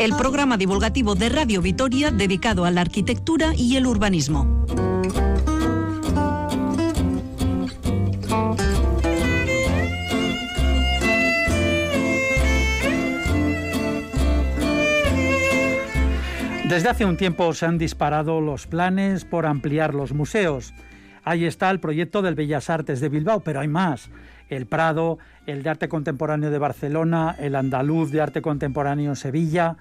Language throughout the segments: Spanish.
El programa divulgativo de Radio Vitoria dedicado a la arquitectura y el urbanismo. Desde hace un tiempo se han disparado los planes por ampliar los museos. Ahí está el proyecto del Bellas Artes de Bilbao, pero hay más. El Prado, el de Arte Contemporáneo de Barcelona, el Andaluz de Arte Contemporáneo en Sevilla.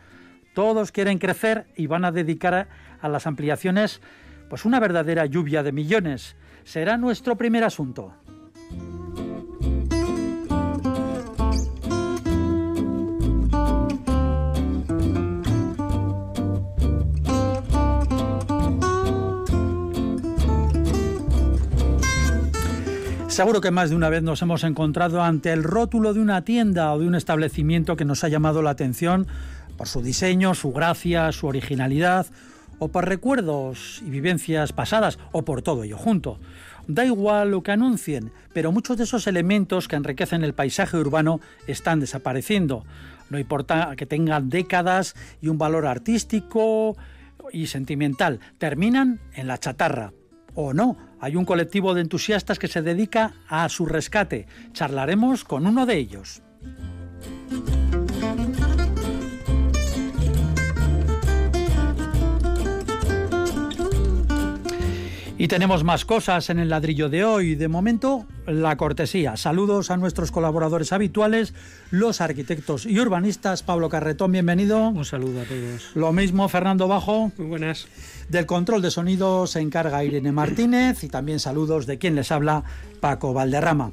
Todos quieren crecer y van a dedicar a las ampliaciones pues una verdadera lluvia de millones. Será nuestro primer asunto. Seguro que más de una vez nos hemos encontrado ante el rótulo de una tienda o de un establecimiento que nos ha llamado la atención por su diseño, su gracia, su originalidad, o por recuerdos y vivencias pasadas, o por todo ello junto. Da igual lo que anuncien, pero muchos de esos elementos que enriquecen el paisaje urbano están desapareciendo. No importa que tengan décadas y un valor artístico y sentimental, terminan en la chatarra o no. Hay un colectivo de entusiastas que se dedica a su rescate. Charlaremos con uno de ellos. Y tenemos más cosas en el ladrillo de hoy. De momento, la cortesía. Saludos a nuestros colaboradores habituales, los arquitectos y urbanistas. Pablo Carretón, bienvenido. Un saludo a todos. Lo mismo, Fernando Bajo. Muy buenas. Del control de sonido se encarga Irene Martínez y también saludos de quien les habla, Paco Valderrama.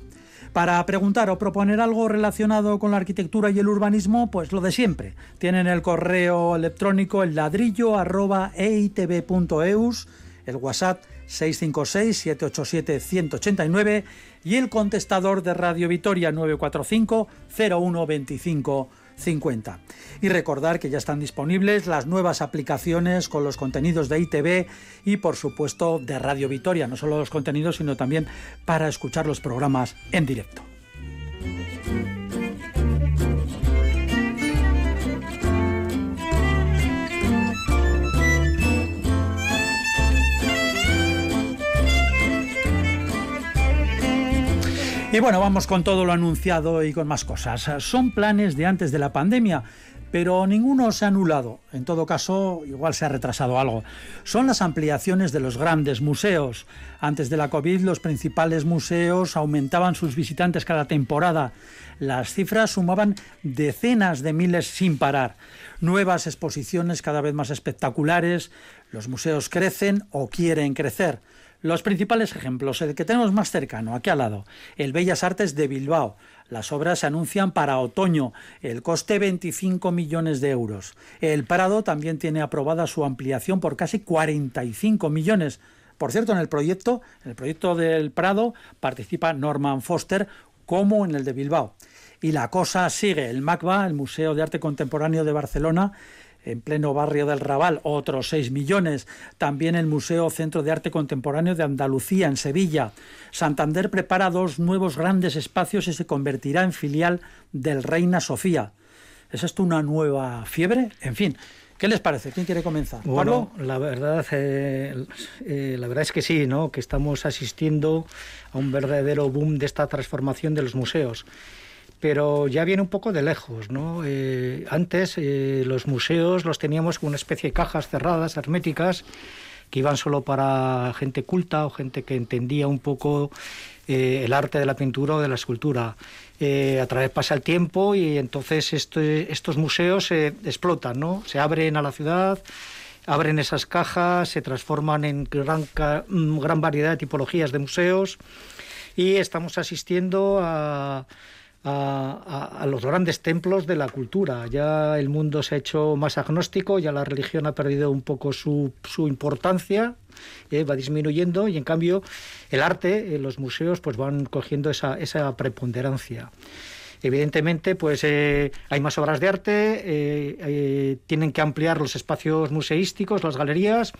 Para preguntar o proponer algo relacionado con la arquitectura y el urbanismo, pues lo de siempre. Tienen el correo electrónico el ladrillo el WhatsApp 656-787-189 y el contestador de Radio Vitoria 945 0125 50. Y recordar que ya están disponibles las nuevas aplicaciones con los contenidos de ITV y por supuesto de Radio Vitoria, no solo los contenidos, sino también para escuchar los programas en directo. Y bueno, vamos con todo lo anunciado y con más cosas. Son planes de antes de la pandemia, pero ninguno se ha anulado. En todo caso, igual se ha retrasado algo. Son las ampliaciones de los grandes museos. Antes de la COVID, los principales museos aumentaban sus visitantes cada temporada. Las cifras sumaban decenas de miles sin parar. Nuevas exposiciones cada vez más espectaculares. Los museos crecen o quieren crecer. Los principales ejemplos, el que tenemos más cercano, aquí al lado, el Bellas Artes de Bilbao. Las obras se anuncian para otoño, el coste 25 millones de euros. El Prado también tiene aprobada su ampliación por casi 45 millones. Por cierto, en el proyecto, en el proyecto del Prado participa Norman Foster como en el de Bilbao. Y la cosa sigue. El MACBA, el Museo de Arte Contemporáneo de Barcelona, en pleno barrio del Raval, otros 6 millones. También el Museo Centro de Arte Contemporáneo de Andalucía, en Sevilla. Santander prepara dos nuevos grandes espacios y se convertirá en filial del Reina Sofía. ¿Es esto una nueva fiebre? En fin. ¿Qué les parece? ¿Quién quiere comenzar? Bueno, la verdad, eh, eh, la verdad es que sí, ¿no? Que estamos asistiendo a un verdadero boom de esta transformación de los museos pero ya viene un poco de lejos. ¿no? Eh, antes eh, los museos los teníamos como una especie de cajas cerradas, herméticas, que iban solo para gente culta o gente que entendía un poco eh, el arte de la pintura o de la escultura. a través pasa el tiempo y entonces estos museos se explotan, ¿no? se abren a la ciudad, abren esas cajas, se transforman en gran, gran variedad de tipologías de museos y estamos asistiendo a a, los grandes templos de la cultura. Ya el mundo se ha hecho más agnóstico, ya la religión ha perdido un poco su, su importancia, eh, va disminuyendo y en cambio el arte, eh, los museos, pues van cogiendo esa, esa preponderancia. Evidentemente, pues eh, hay más obras de arte, tienen que ampliar los espacios museísticos, las galerías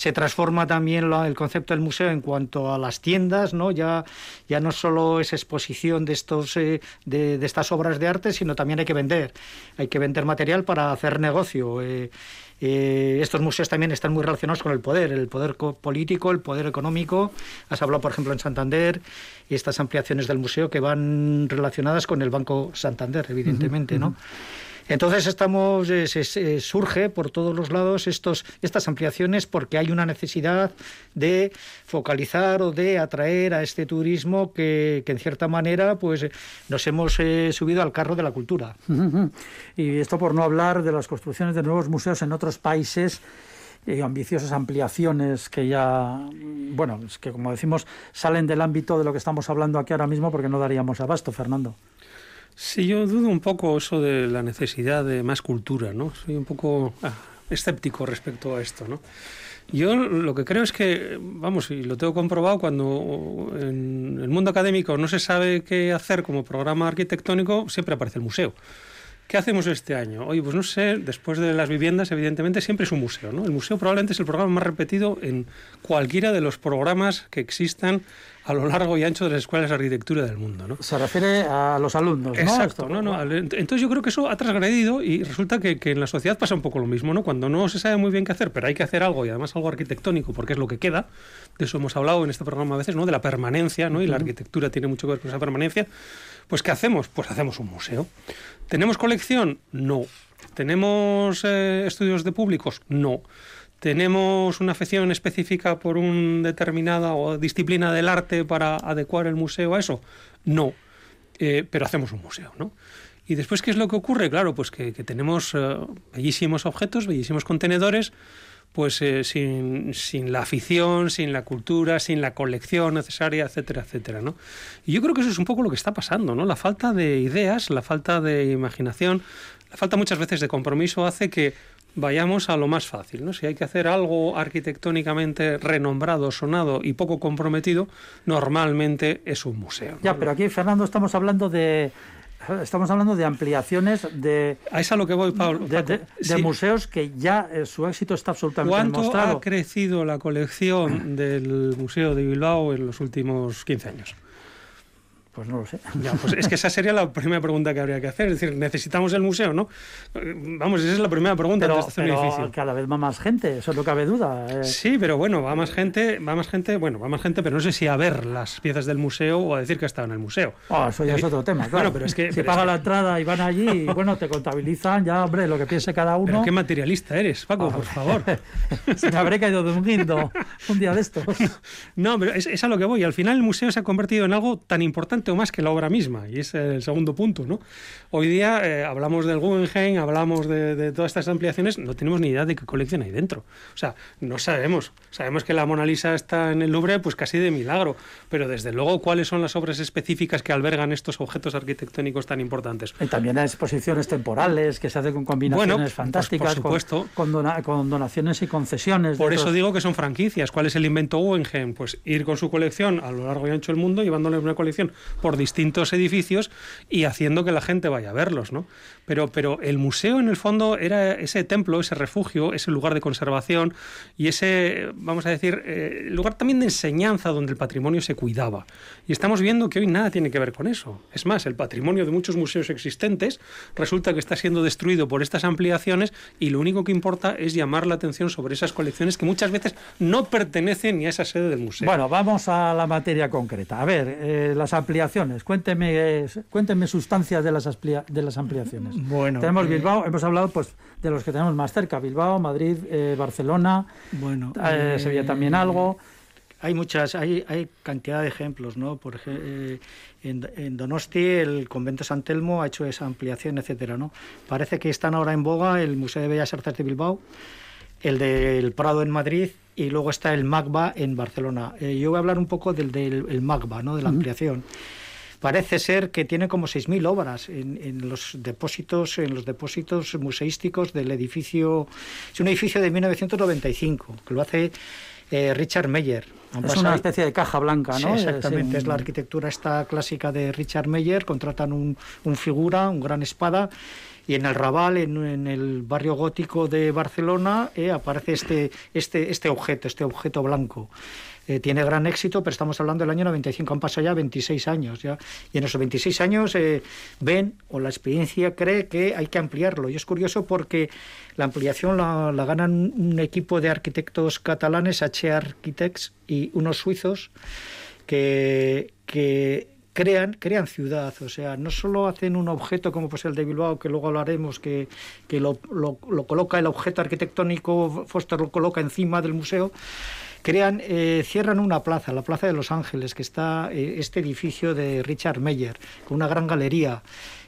Se transforma también el concepto del museo en cuanto a las tiendas, ¿no? Ya, ya no solo es exposición de, estos, eh, de, estas obras de arte, sino también hay que vender. Hay que vender material para hacer negocio. Eh, eh, estos museos también están muy relacionados con el poder, el poder político, el poder económico. Has hablado, por ejemplo, en Santander y estas ampliaciones del museo que van relacionadas con el Banco Santander, evidentemente, ¿no? Entonces estamos eh, surge por todos los lados estos estas ampliaciones porque hay una necesidad de focalizar o de atraer a este turismo que, en cierta manera pues nos hemos eh, subido al carro de la cultura. Y esto por no hablar de las construcciones de nuevos museos en otros países y ambiciosas ampliaciones que ya, bueno, es que como decimos, salen del ámbito de lo que estamos hablando aquí ahora mismo porque no daríamos abasto, Fernando. Sí, yo dudo un poco eso de la necesidad de más cultura, ¿no? Soy un poco ah, escéptico respecto a esto, ¿no? Yo lo que creo es que, vamos, y lo tengo comprobado, cuando en el mundo académico no se sabe qué hacer como programa arquitectónico, siempre aparece el museo. ¿Qué hacemos este año? Oye, pues no sé, después de las viviendas, evidentemente, siempre es un museo, ¿no? El museo probablemente es el programa más repetido en cualquiera de los programas que existan a lo largo y ancho de las escuelas de arquitectura del mundo. ¿no? Se refiere a los alumnos, ¿no? Exacto, no, no, entonces yo creo que eso ha transgredido y resulta que, que, en la sociedad pasa un poco lo mismo, ¿no? Cuando no se sabe muy bien qué hacer, pero hay que hacer algo y además algo arquitectónico porque es lo que queda, de eso hemos hablado en este programa a veces, ¿no? De la permanencia, ¿no? Y la arquitectura tiene mucho que ver con esa permanencia. Pues ¿qué hacemos? Pues hacemos un museo. ¿Tenemos colección? No. ¿Tenemos eh, estudios de públicos? No. ¿Tenemos una afección específica por una determinada o disciplina del arte para adecuar el museo a eso? No, eh, pero hacemos un museo, ¿no? Y después, ¿qué es lo que ocurre? Claro, pues que, tenemos eh, bellísimos objetos, bellísimos contenedores, pues eh, sin, sin, la afición, sin la cultura, sin la colección necesaria, etcétera, etcétera, ¿no? Y yo creo que eso es un poco lo que está pasando, ¿no? La falta de ideas, la falta de imaginación, la falta muchas veces de compromiso hace que vayamos a lo más fácil. ¿no? Si hay que hacer algo arquitectónicamente renombrado, sonado y poco comprometido, normalmente es un museo. Ya, pero aquí, Fernando, estamos hablando de estamos hablando de ampliaciones de a es a lo que voy Pablo de, museos que ya eh, su éxito está absolutamente ¿Cuánto ha crecido la colección del Museo de Bilbao en los últimos 15 años? Pues no lo sé. Ya, pues es que esa sería la primera pregunta que habría que hacer. Es decir, ¿necesitamos el museo, no? Vamos, esa es la primera pregunta pero, pero cada vez va más gente, eso no cabe duda. Eh. Sí, pero bueno, va más gente, va más gente, bueno, va más gente, pero no sé si a ver las piezas del museo o a decir que ha estado en el museo. Oh, eso ya es otro tema, claro. pero es que... Si paga la entrada y van allí, y, bueno, te contabilizan, ya, hombre, lo que piense cada uno... Pero qué materialista eres, Paco, por favor. Se me habré caído de un guindo un día de estos. No, pero es, es a lo que voy. Al final el museo se ha convertido en algo tan importante más que la obra misma, y es el segundo punto. ¿no? Hoy día eh, hablamos del Guggenheim, hablamos de, todas estas ampliaciones, no tenemos ni idea de qué colección hay dentro. O sea, no sabemos. Sabemos que la Mona Lisa está en el Louvre, pues casi de milagro, pero desde luego, ¿cuáles son las obras específicas que albergan estos objetos arquitectónicos tan importantes? Y también hay exposiciones temporales que se hacen con combinaciones pues, fantásticas, supuesto. Con, con, donaciones y concesiones. Por eso digo que son franquicias. ¿Cuál es el invento Guggenheim? Pues ir con su colección a lo largo y ancho del mundo, llevándole una colección por distintos edificios y haciendo que la gente vaya a verlos, ¿no? Pero, pero el museo en el fondo era ese templo, ese refugio, ese lugar de conservación y ese, vamos a decir, eh, lugar también de enseñanza donde el patrimonio se cuidaba. Y estamos viendo que hoy nada tiene que ver con eso. Es más, el patrimonio de muchos museos existentes resulta que está siendo destruido por estas ampliaciones y lo único que importa es llamar la atención sobre esas colecciones que muchas veces no pertenecen ni a esa sede del museo. Bueno, vamos a la materia concreta. A ver, eh, las ampliaciones. Cuénteme, cuénteme sustancias de las, de las ampliaciones. Bueno, tenemos eh, Bilbao, hemos hablado pues de los que tenemos más cerca, Bilbao, Madrid, eh, Barcelona, bueno, eh, Sevilla también algo. Hay muchas, hay, hay cantidad de ejemplos, ¿no? Por ejemplo, en, Donosti el convento San Telmo ha hecho esa ampliación, etcétera, ¿no? Parece que están ahora en boga el Museo de Bellas Artes de Bilbao, el del Prado en Madrid y luego está el MAGBA en Barcelona. yo voy a hablar un poco del, del MAGBA, ¿no? De la ampliación parece ser que tiene como 6.000 obras en, los depósitos en los depósitos museísticos del edificio es un edificio de 1995 que lo hace eh, Richard Meyer Es una especie de caja blanca, ¿no? exactamente, es la arquitectura esta clásica de Richard Meyer, contratan un, un figura, un gran espada, y en el Raval, en, el barrio gótico de Barcelona, eh, aparece este, este, este objeto, este objeto blanco. Eh, tiene gran éxito, pero estamos hablando del año 95, han pasado ya 26 años. ¿ya? Y en esos 26 años eh, ven, o la experiencia cree que hay que ampliarlo. Y es curioso porque la ampliación la, ganan un equipo de arquitectos catalanes, H Architects, y unos suizos que, crean, crean ciudad, o sea, no solo hacen un objeto como pues el de Bilbao, que luego hablaremos, que, que lo, coloca el objeto arquitectónico, Foster lo coloca encima del museo, crean, eh, cierran una plaza, la Plaza de Los Ángeles, que está eh, este edificio de Richard Meyer, con una gran galería.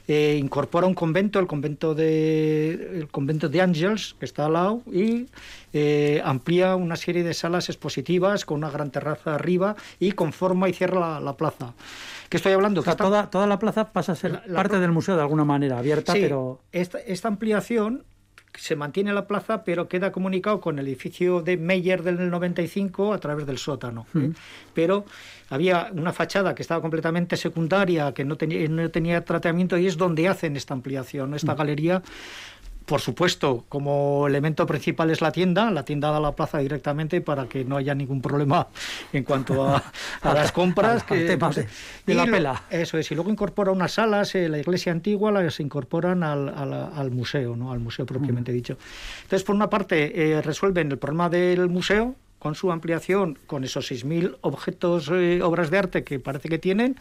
Eh, incorpora un convento, el convento de el convento de Angels, que está al lado, y eh, amplía una serie de salas expositivas con una gran terraza arriba y conforma y cierra la, plaza. ¿Qué estoy hablando? O sea, toda, toda la plaza pasa a ser parte del museo de alguna manera, abierta, sí, pero... Esta, esta ampliación se mantiene la plaza, pero queda comunicado con el edificio de Meyer del 95 a través del sótano. ¿eh? Pero había una fachada que estaba completamente secundaria, que no tenía, no tenía tratamiento, y es donde hacen esta ampliación, esta galería por supuesto, como elemento principal es la tienda, la tienda da la plaza directamente para que no haya ningún problema en cuanto a, a las compras. que, de, de la pela. Eso es, y luego incorpora unas salas, eh, la iglesia antigua las incorporan al, al, al, museo, ¿no? al museo propiamente mm. dicho. Entonces, por una parte, eh, resuelven el problema del museo, con su ampliación, con esos 6.000 objetos, eh, obras de arte que parece que tienen,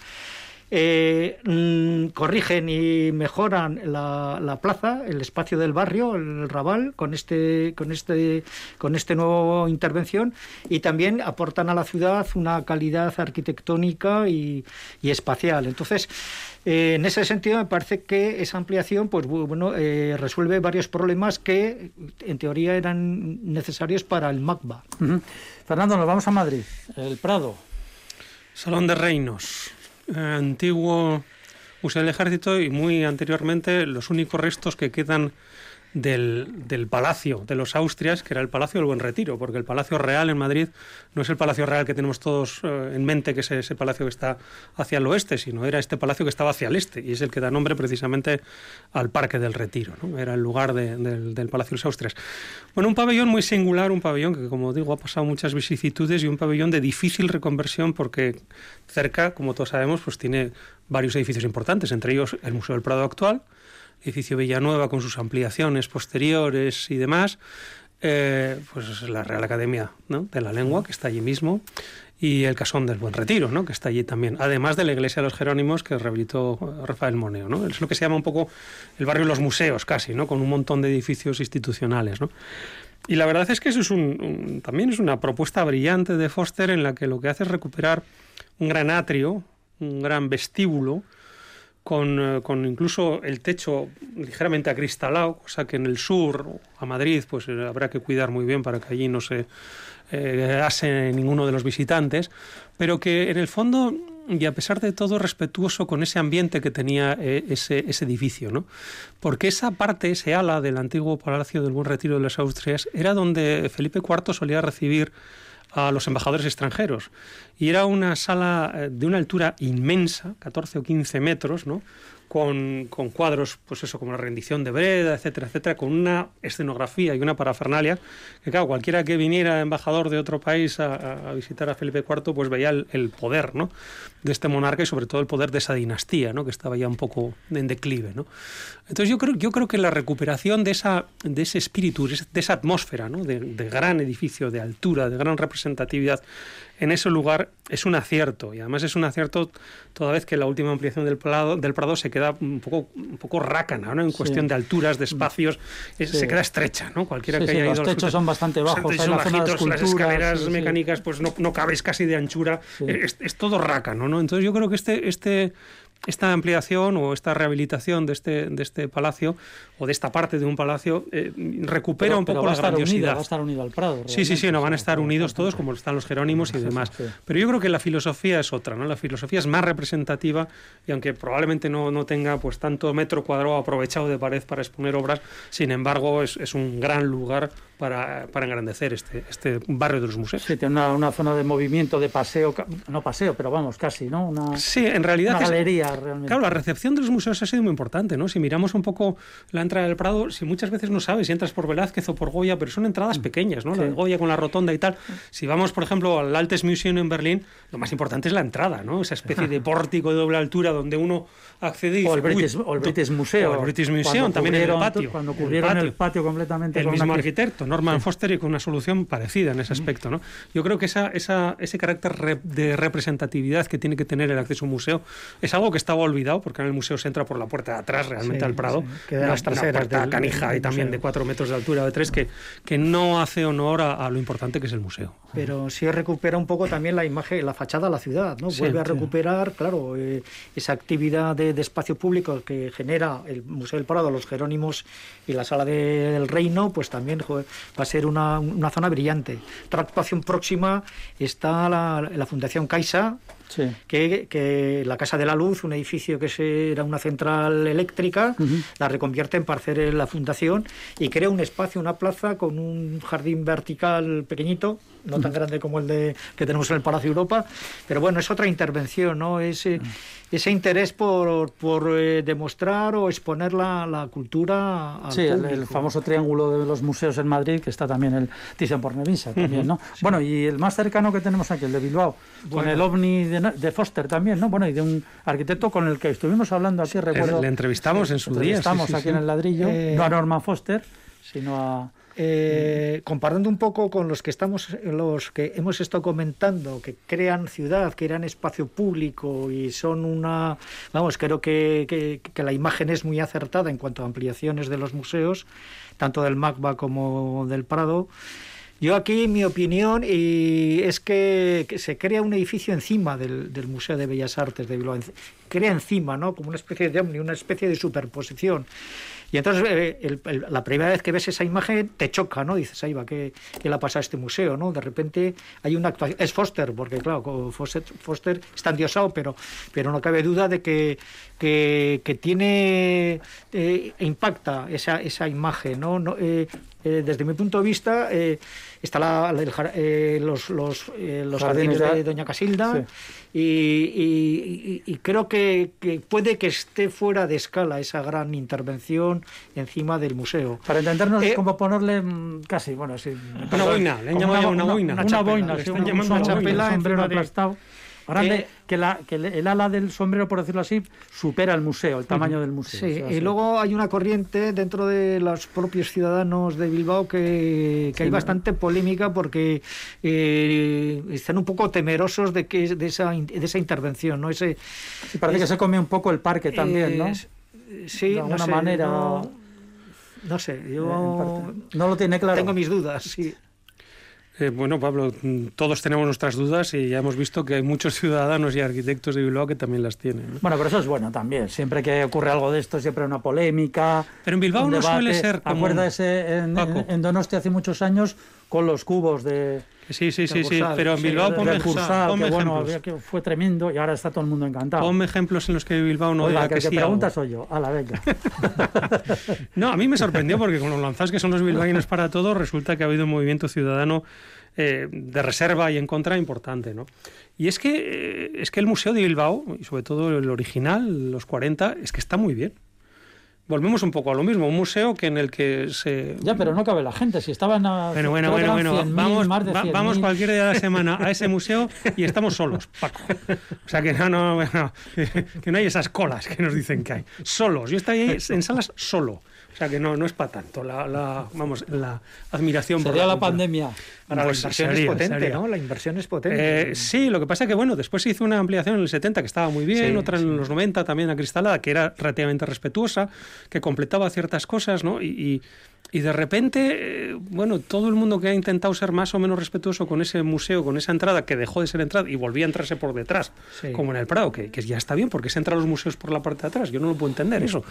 eh, mm, corrigen y mejoran la, la, plaza, el espacio del barrio, el Raval, con este, con este, con este nuevo intervención y también aportan a la ciudad una calidad arquitectónica y, y espacial. Entonces, eh, en ese sentido, me parece que esa ampliación, pues bueno, eh, resuelve varios problemas que, en teoría, eran necesarios para el MACBA. Uh -huh. Fernando, nos vamos a Madrid, el Prado. Salón de Reinos antiguo Museo del Ejército y muy anteriormente los únicos restos que quedan del, del, Palacio de los Austrias, que era el Palacio del Buen Retiro, porque el Palacio Real en Madrid no es el Palacio Real que tenemos todos eh, en mente, que es ese palacio que está hacia el oeste, sino era este palacio que estaba hacia el este, y es el que da nombre precisamente al Parque del Retiro, ¿no? era el lugar de, de, del Palacio de los Austrias. Bueno, un pabellón muy singular, un pabellón que, como digo, ha pasado muchas vicisitudes y un pabellón de difícil reconversión porque cerca, como todos sabemos, pues tiene varios edificios importantes, entre ellos el Museo del Prado actual, edificio Villanueva con sus ampliaciones posteriores y demás, eh, pues la Real Academia ¿no? de la Lengua, que está allí mismo, y el Casón del Buen Retiro, ¿no? que está allí también, además de la Iglesia de los Jerónimos que rehabilitó Rafael Moneo. ¿no? Es lo que se llama un poco el barrio de los museos, casi, ¿no? con un montón de edificios institucionales. ¿no? Y la verdad es que eso es un, un, también es una propuesta brillante de Foster en la que lo que hace es recuperar un gran atrio, un gran vestíbulo, con, eh, con, incluso el techo ligeramente acristalado, cosa que en el sur, a Madrid, pues eh, habrá que cuidar muy bien para que allí no se eh, ninguno de los visitantes, pero que en el fondo, y a pesar de todo, respetuoso con ese ambiente que tenía eh, ese, ese, edificio, ¿no? Porque esa parte, ese ala del antiguo Palacio del Buen Retiro de las Austrias, era donde Felipe IV solía recibir a los embajadores extranjeros. Y era una sala eh, de una altura inmensa, 14 o 15 metros, ¿no? Con, cuadros, pues eso, como la rendición de Breda, etcétera, etcétera, con una escenografía y una parafernalia, que claro, cualquiera que viniera embajador de otro país a, visitar a Felipe IV, pues veía el, poder, ¿no? De este monarca y sobre todo el poder de esa dinastía, ¿no? Que estaba ya un poco en declive, ¿no? Entonces yo creo, yo creo que la recuperación de, esa, de ese espíritu, de esa atmósfera, ¿no? De gran edificio, de altura, de gran representatividad, en ese lugar es un acierto y además es un acierto toda vez que la última ampliación del Prado, del Prado se queda un poco, un poco rácana ¿no? en cuestión de alturas, de espacios, es, sí. se queda estrecha. ¿no? Cualquiera sí, que haya los ido techos son bastante bajos, son bajitos, las escaleras mecánicas pues no, no cabes casi de anchura, es, es, todo rácano. ¿no? Entonces yo creo que este, este esta ampliación o esta rehabilitación de este, de este palacio o de esta parte de un palacio eh, recupera pero, un poco pero la grandiosidad. Unido, va a estar unido al Prado. Sí, sí, sí, no van a estar unidos todos como están los jerónimos y demás. Pero yo creo que la filosofía es otra, ¿no? La filosofía es más representativa y aunque probablemente no, no tenga pues tanto metro cuadrado aprovechado de pared para exponer obras, sin embargo es, es un gran lugar para, para engrandecer este, este barrio de los museos. Sí, tiene una, una zona de movimiento, de paseo, no paseo, pero vamos, casi, ¿no? Una, sí, en realidad... Una galería, realmente. Claro, la recepción de los museos ha sido muy importante, ¿no? Si miramos un poco la entrada del Prado, si muchas veces no sabes si entras por Velázquez o por Goya, pero son entradas Mm. pequeñas, ¿no? La de Goya con la rotonda y tal. Si vamos, por ejemplo, al Altes Museum en Berlín, lo más importante es la entrada, ¿no? Esa especie de pórtico de doble altura donde uno accede y o el British, "Uy, o el British Museum. o el British Museum, cuando también en el cubrieron- patio. Cuando en el cubrieron el patio. patio, completamente. el mismo arquitecto, Norman Foster, y con una solución parecida en ese aspecto. ¿no? Yo creo que esa, esa, ese carácter de representatividad que tiene que tener el acceso a un museo es algo que estaba olvidado, porque en el museo se entra por la puerta de atrás realmente Sí, al Prado. sí, que de una, puerta del- canija del y también de cuatro metros de altura, de tres, que, que no hace honor a, a lo importante que es el museo. Pero sí recupera un poco también la imagen, la fachada de la ciudad, ¿no? Vuelve a recuperar, claro, eh, esa actividad de, de espacio público que genera el Museo del Prado, los Jerónimos y la Sala del Reino, pues también va a ser una, una zona brillante. Otra actuación próxima está la, la Fundación Caixa, Sí. que, que la Casa de la Luz, un edificio que era una central eléctrica, la reconvierte en parcel la fundación y crea un espacio, una plaza con un jardín vertical pequeñito, no tan grande como el de que tenemos en el Palacio Europa, pero bueno, es otra intervención, ¿no? Ese, ese interés por, por eh, demostrar o exponer la, la cultura al Sí, el, famoso triángulo de los museos en Madrid, que está también el Thyssen-Bornemisza también, ¿no? Bueno, y el más cercano que tenemos aquí, el de Bilbao, con el OVNI de, de Foster también, ¿no? Bueno, y de un arquitecto con el que estuvimos hablando aquí, recuerdo. le entrevistamos en su día, sí, Estamos sí, aquí sí. en el ladrillo, Eh, no a Norman Foster, sino a... Eh, comparando un poco con los que estamos, los que hemos estado comentando, que crean ciudad, que crean espacio público y son una, vamos, creo que, que- la imagen es muy acertada en cuanto a ampliaciones de los museos, tanto del MACBA como del Prado. Yo aquí mi opinión y es que, se crea un edificio encima del, del Museo de Bellas Artes de Bilbao, crea encima, ¿no? Como una especie de una especie de superposición. Y entonces eh, la primera vez que ves esa imagen te choca, ¿no? Dices, ahí va, ¿qué, qué le ha pasado a este museo, no? De repente hay una actuación, es Foster, porque claro, Foster, está endiosado, pero, pero no cabe duda de que, que, tiene, eh, impacta esa, esa imagen, ¿no? No, eh, eh, desde mi punto de vista, eh, está la- el jar- eh, los, los, eh, los Jardines jardines de de- Doña Casilda Sí. y, y- y- y creo que, que puede que esté fuera de escala esa gran intervención encima del museo. Para entendernos, Eh, es como ponerle mm, casi, bueno, sí. Una boina, le han llamado una boina. Una, Una boina, una sombrero, chapela un sombrero de- aplastado. Grande, Eh, que, la, que el, el ala del sombrero, por decirlo así, supera el museo, el tamaño del museo. Sí, O sea, y luego hay una corriente dentro de los propios ciudadanos de Bilbao que, que hay ¿no? bastante polémica porque eh, están un poco temerosos de que de esa, de esa intervención, ¿no? Ese, Sí, parece que se come un poco el parque también, ¿no? eh, sí, De alguna no sé, manera- No, no sé, yo. No lo tiene claro. tengo mis dudas, sí. Eh, bueno, Pablo, mm, todos tenemos nuestras dudas y ya hemos visto que hay muchos ciudadanos y arquitectos de Bilbao que también las tienen. ¿no? Bueno, pero eso es bueno también. Siempre que ocurre algo de esto, siempre hay una polémica. Pero en Bilbao no debate. suele ser como- Acuérdese en, en, en Donostia hace muchos años con los cubos de. Sí, sí, sí, sí, pero en Bilbao ponme, Cursal, ponme que bueno, ejemplos. había que fue tremendo y ahora está todo el mundo encantado. Ponme ejemplos en los que Bilbao no Oiga, diga que que, el que sí pregunta soy yo. A la venga. No, a mí me sorprendió porque con los lanzados que son los bilbaínos para todo, resulta que ha habido un movimiento ciudadano eh, de reserva y en contra importante, ¿no? Y es que, eh, es que el Museo de Bilbao, y sobre todo el original, los 40, es que está muy bien. Volvemos un poco a lo mismo, un museo que en el que se... ya, pero no cabe la gente. Si estaban a. Bueno, bueno, bueno, bueno. 100.000, Vamos, más de va- 100.000. vamos cualquier día de la semana a ese museo y estamos solos, Paco. O sea que no, no, no, que no hay esas colas que nos dicen que hay. Solos. Yo estoy ahí en salas solo. O sea que no, no es para tanto la, la- vamos, la admiración por Sería la cultura. pandemia. Ahora, Pues la inversión es potente, sería. ¿no? La inversión es potente. Eh, sí, lo que pasa es que bueno, después se hizo una ampliación en el 70 que estaba muy bien, Sí, otra en los 90 también acristalada, que era relativamente respetuosa, que completaba ciertas cosas, ¿no? Y, y- y de repente, eh, bueno, todo el mundo que ha intentado ser más o menos respetuoso con ese museo, con esa entrada que dejó de ser entrada y volvía a entrarse por detrás, Sí. como en el Prado, que, que ya está bien, porque se entra a los museos por la parte de atrás, yo no lo puedo entender eso.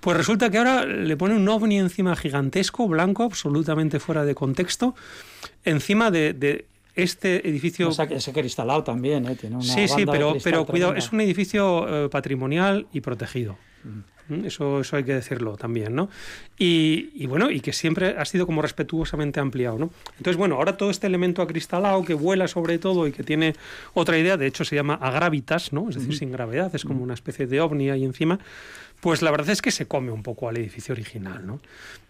Pues resulta que ahora le pone un ovni encima gigantesco, blanco, absolutamente fuera de contexto, encima de, de este edificio O sea, que ese cristalado también, ¿eh? Tiene una Sí, sí, pero, cuidado, es un edificio eh, patrimonial y protegido. Eso, eso hay que decirlo también, ¿no? Y, y, bueno, y que siempre ha sido como respetuosamente ampliado, ¿no? Entonces, bueno, ahora todo este elemento acristalado que vuela sobre todo y que tiene otra idea, de hecho se llama agravitas, ¿no? Es decir, sin gravedad, es como una especie de ovni ahí encima, pues la verdad es que se come un poco al edificio original, ¿no?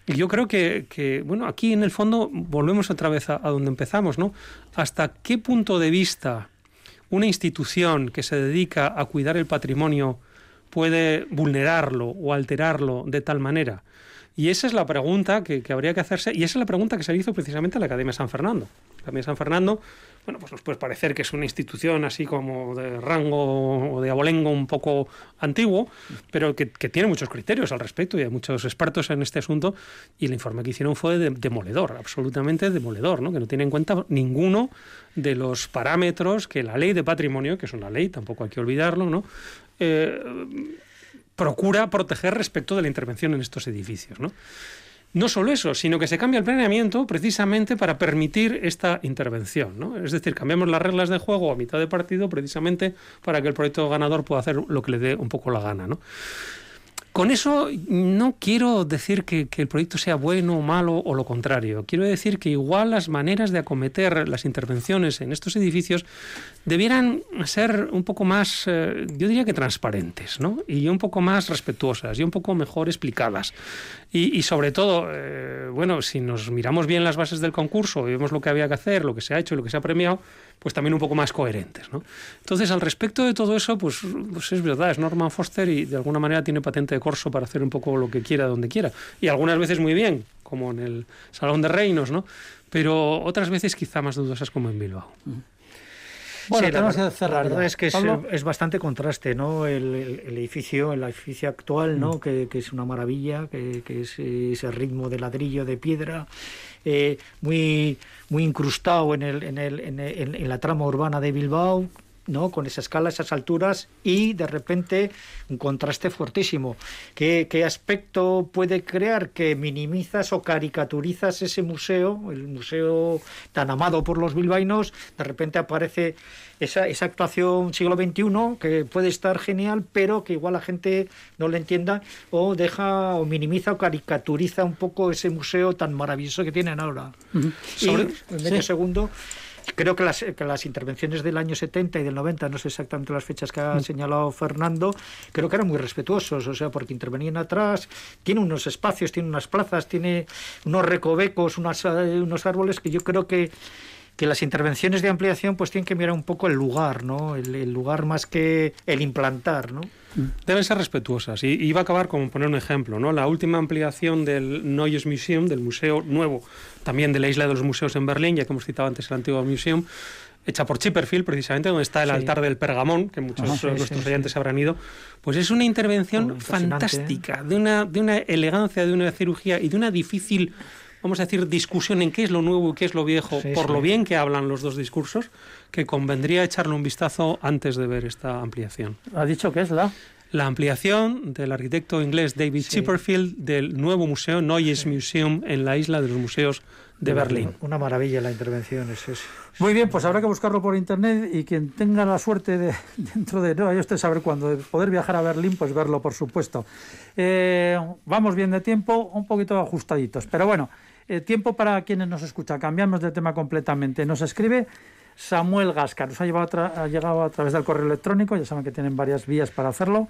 Y yo creo que, que bueno, aquí en el fondo volvemos otra vez a, a donde empezamos, ¿no? Hasta qué punto de vista una institución que se dedica a cuidar el patrimonio puede vulnerarlo o alterarlo de tal manera? Y esa es la pregunta que, que, habría que hacerse, y esa es la pregunta que se hizo precisamente a la Academia San Fernando. La Academia San Fernando, bueno, pues nos puede parecer que es una institución así como de rango o de abolengo un poco antiguo, pero que, que tiene muchos criterios al respecto y hay muchos expertos en este asunto, y el informe que hicieron fue de, demoledor, absolutamente demoledor, ¿no? que no tiene en cuenta ninguno de los parámetros que la ley de patrimonio, que es una ley, tampoco hay que olvidarlo, ¿no? Eh, procura proteger respecto de la intervención en estos edificios. ¿no? No solo eso, sino que se cambia el planeamiento precisamente para permitir esta intervención. ¿no? Es decir, cambiamos las reglas de juego a mitad de partido precisamente para que el proyecto ganador pueda hacer lo que le dé un poco la gana. ¿no? Con eso no quiero decir que, que, el proyecto sea bueno o malo o lo contrario. Quiero decir que igual las maneras de acometer las intervenciones en estos edificios debieran ser un poco más, eh, yo diría que transparentes, ¿no? Y un poco más respetuosas y un poco mejor explicadas. Y, y sobre todo, eh, bueno, si nos miramos bien las bases del concurso y vemos lo que había que hacer, lo que se ha hecho y lo que se ha premiado, pues también un poco más coherentes. ¿no? Entonces, al respecto de todo eso, pues, pues, es verdad, es Norman Foster y de alguna manera tiene patente de corso para hacer un poco lo que quiera, donde quiera. Y algunas veces muy bien, como en el Salón de Reinos, ¿no? pero otras veces quizá más dudosas como en Bilbao. Bueno, sí, tenemos que cerrar. La verdad es que es, es, bastante contraste, ¿no? El, el, el, edificio, el edificio actual, ¿no? Mm. Que, que, es una maravilla, que, que, es ese ritmo de ladrillo, de piedra, eh, muy, muy incrustado en, el, en, el, en, el, en la trama urbana de Bilbao, ¿no? con esa escala, esas alturas y de repente un contraste fuertísimo. ¿Qué, ¿Qué, aspecto puede crear que minimizas o caricaturizas ese museo, el museo tan amado por los bilbaínos? De repente aparece esa, esa actuación siglo XXI que puede estar genial, pero que igual la gente no lo entienda o deja o minimiza o caricaturiza un poco ese museo tan maravilloso que tienen ahora. Uh -huh. Y Sobre, en medio sí. segundo Creo que las, que las, intervenciones del año 70 y del 90, no sé exactamente las fechas que ha mm. señalado Fernando, creo que eran muy respetuosos, o sea, porque intervenían atrás, tiene unos espacios, tiene unas plazas, tiene unos recovecos, unas, unos árboles que yo creo que que las intervenciones de ampliación pues tienen que mirar un poco el lugar, ¿no? El, el lugar más que el implantar, ¿no? Deben ser respetuosas. Y iba a acabar con poner un ejemplo, ¿no? La última ampliación del Neues Museum, del museo nuevo, también de la isla de los museos en Berlín, ya que hemos citado antes el antiguo Museum, hecha por Chipperfield, precisamente, donde está el sí. altar del Pergamón, que muchos de sí, nuestros sí, oyentes habrán ido, pues es una intervención fantástica, ¿eh? de, una, de una elegancia, de una cirugía y de una difícil vamos a decir, discusión en qué es lo nuevo y qué es lo viejo, sí, por sí. lo bien que hablan los dos discursos, que convendría echarle un vistazo antes de ver esta ampliación. ¿Ha dicho que es la? La ampliación del arquitecto inglés David sí. Chipperfield del nuevo museo Neues Museum en la isla de los museos de Berlín. Una maravilla la intervención. Es, es, Muy bien, pues habrá que buscarlo por internet y quien tenga la suerte de dentro de no, hay usted saber cuándo de poder viajar a Berlín, pues verlo, por supuesto. Eh, vamos bien de tiempo, un poquito ajustaditos, pero bueno. Eh, tiempo para quienes nos escuchan. Cambiamos de tema completamente. Nos escribe Samuel Gascar. Nos ha, ha, llegado a través del correo electrónico. Ya saben que tienen varias vías para hacerlo.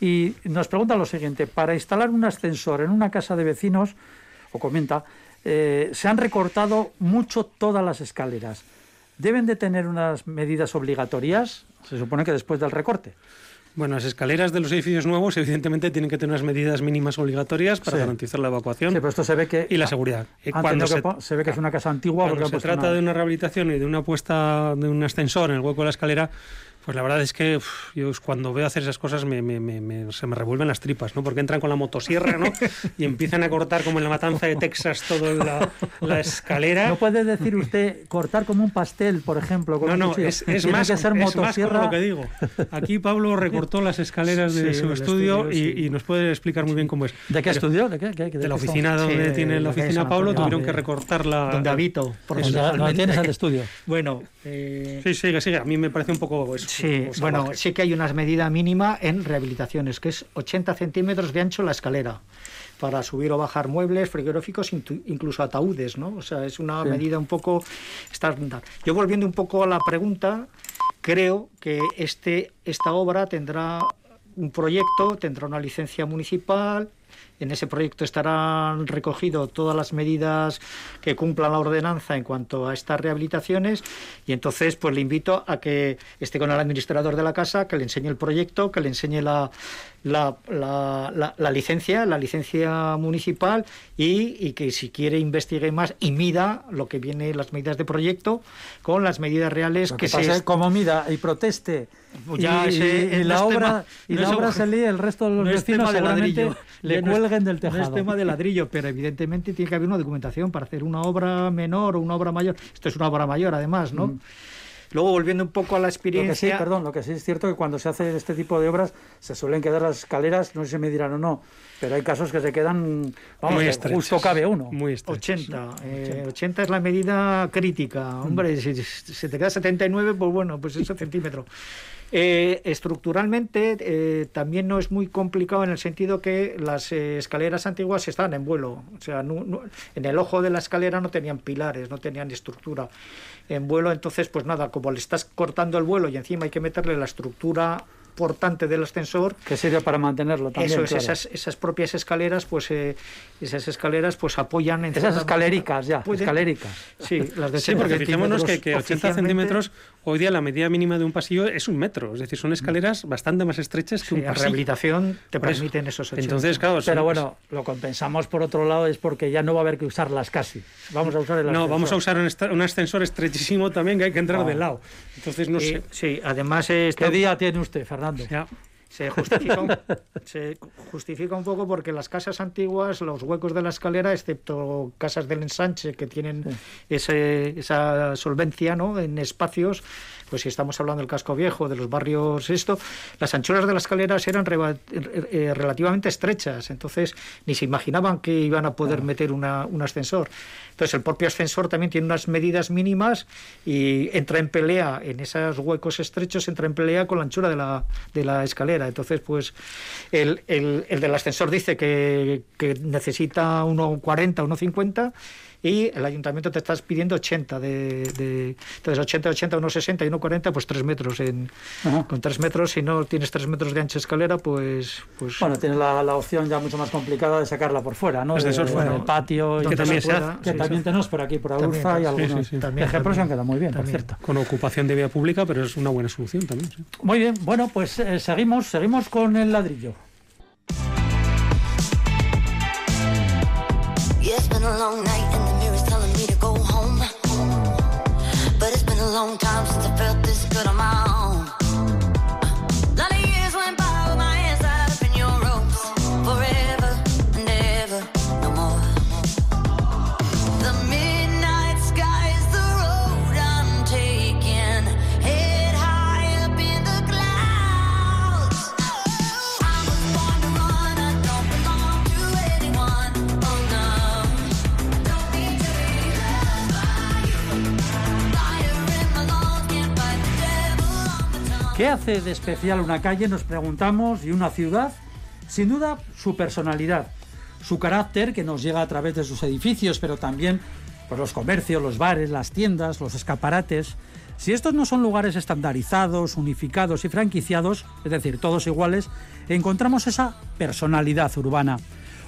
Y nos pregunta lo siguiente. Para instalar un ascensor en una casa de vecinos, o comenta, eh, se han recortado mucho todas las escaleras. ¿Deben de tener unas medidas obligatorias? Se supone que después del recorte. Bueno, las escaleras de los edificios nuevos evidentemente tienen que tener unas medidas mínimas obligatorias para sí. garantizar la evacuación sí, pero esto se ve que, y la seguridad. Cuando se, se, ve que es una casa antigua. Cuando se trata una... de una rehabilitación y de una puesta de un ascensor en el hueco de la escalera, pues la verdad es que uf, yo cuando veo hacer esas cosas me, me, me, se me revuelven las tripas, ¿no? Porque entran con la motosierra, ¿no? y empiezan a cortar como en la matanza de Texas toda la, la, escalera. No puede decir usted cortar como un pastel, por ejemplo. no, no, es, es, más, que ser es más lo que digo. Aquí Pablo recortó las escaleras de sí, su estudio, estudio y, sí. y, nos puede explicar muy bien cómo es. ¿De qué estudio? ¿De, qué? ¿De, de la oficina donde tiene la oficina Pablo, tuvieron que recortar la... Donde habito. Por donde tienes el estudio. Bueno. Eh... Sí, sigue, sigue. A mí me parece un poco... Eso. Sí, bueno, sí que hay una medida mínima en rehabilitaciones, que es 80 centímetros de ancho la escalera para subir o bajar muebles, frigoríficos, incluso ataúdes, ¿no? O sea, es una medida un poco estándar. Yo volviendo un poco a la pregunta, creo que este, esta obra tendrá un proyecto, tendrá una licencia municipal, en ese proyecto estarán recogidas todas las medidas que cumplan la ordenanza en cuanto a estas rehabilitaciones. Y entonces pues le invito a que esté con el administrador de la casa, que le enseñe el proyecto, que le enseñe la, la, la, licencia, la licencia municipal y, que si quiere investigue más y mida lo que viene, las medidas de proyecto con las medidas reales que, se... Como mida y proteste. Pues ya y, la obra, y la obra se lee, el resto de los vecinos seguramente le cuelguen del tejado. No es tema de ladrillo, pero evidentemente tiene que haber una documentación para hacer una obra menor o una obra mayor. Esto es una obra mayor, además, ¿no? Mm. Luego, volviendo un poco a la experiencia... Lo que sí, perdón, lo que sí es cierto que cuando se hace este tipo de obras se suelen quedar las escaleras, no sé si me dirán o no, pero hay casos que se quedan, vamos, muy justo cabe uno. Muy 80, 80. es la medida crítica. Mm. Hombre, si, se te queda 79, pues bueno, pues ese centímetro. Eh, estructuralmente eh, también no es muy complicado en el sentido que las eh, escaleras antiguas están en vuelo, o sea, en el ojo de la escalera no tenían pilares, no tenían estructura en vuelo, entonces pues nada, como le estás cortando el vuelo y encima hay que meterle la estructura importante del ascensor. Que sería para mantenerlo también. Eso esas, esas, propias escaleras, pues eh, esas escaleras pues apoyan en Esas escalericas ya, escaléricas. Sí, las de sí, porque fijémonos que, que 80 centímetros, hoy día la medida mínima de un pasillo es un metro, es decir, son escaleras bastante más estrechas que un pasillo. La rehabilitación te permiten esos 80. Entonces, claro, Pero bueno, lo compensamos por otro lado es porque ya no va a haber que usarlas casi. Vamos a usar el No, vamos a usar un, ascensor estrechísimo también que hay que entrar de lado. Entonces, no sé. Sí, además... Está... ¿Qué día tiene usted, Fernando? Se justifica, un, se justifica un poco porque las casas antiguas, los huecos de la escalera, excepto casas del ensanche que tienen esa solvencia ¿no? en espacios, pues si estamos hablando del casco viejo, de los barrios esto, las anchuras de las escaleras eran eh, relativamente estrechas, entonces ni se imaginaban que iban a poder meter un ascensor. Entonces el propio ascensor también tiene unas medidas mínimas y entra en pelea en esos huecos estrechos, entra en pelea con la anchura de la, de la escalera. Entonces, pues el, el, el del ascensor dice que, que necesita 1,40, 1,50 y el ayuntamiento te estás pidiendo 80 de, de entonces 80 80 unos 60 y 1,40 pues 3 metros en, con 3 metros si no tienes 3 metros de ancha escalera pues pues bueno tienes la, la, opción ya mucho más complicada de sacarla por fuera no desde de, el patio que también se hace que también tenemos por aquí por Agurza y algunos. sí, ejemplos han quedado muy bien por cierto. Con ocupación de vía pública pero es una buena solución también muy bien bueno pues eh, seguimos seguimos con el ladrillo. Yeah, it's been a long night long time since I felt ¿Qué hace de especial una calle, nos preguntamos, y una ciudad? Sin duda, su personalidad, su carácter que nos llega a través de sus edificios, pero también por los comercios, los bares, las tiendas, los escaparates. Si estos no son lugares estandarizados, unificados y franquiciados, es decir, todos iguales, encontramos esa personalidad urbana.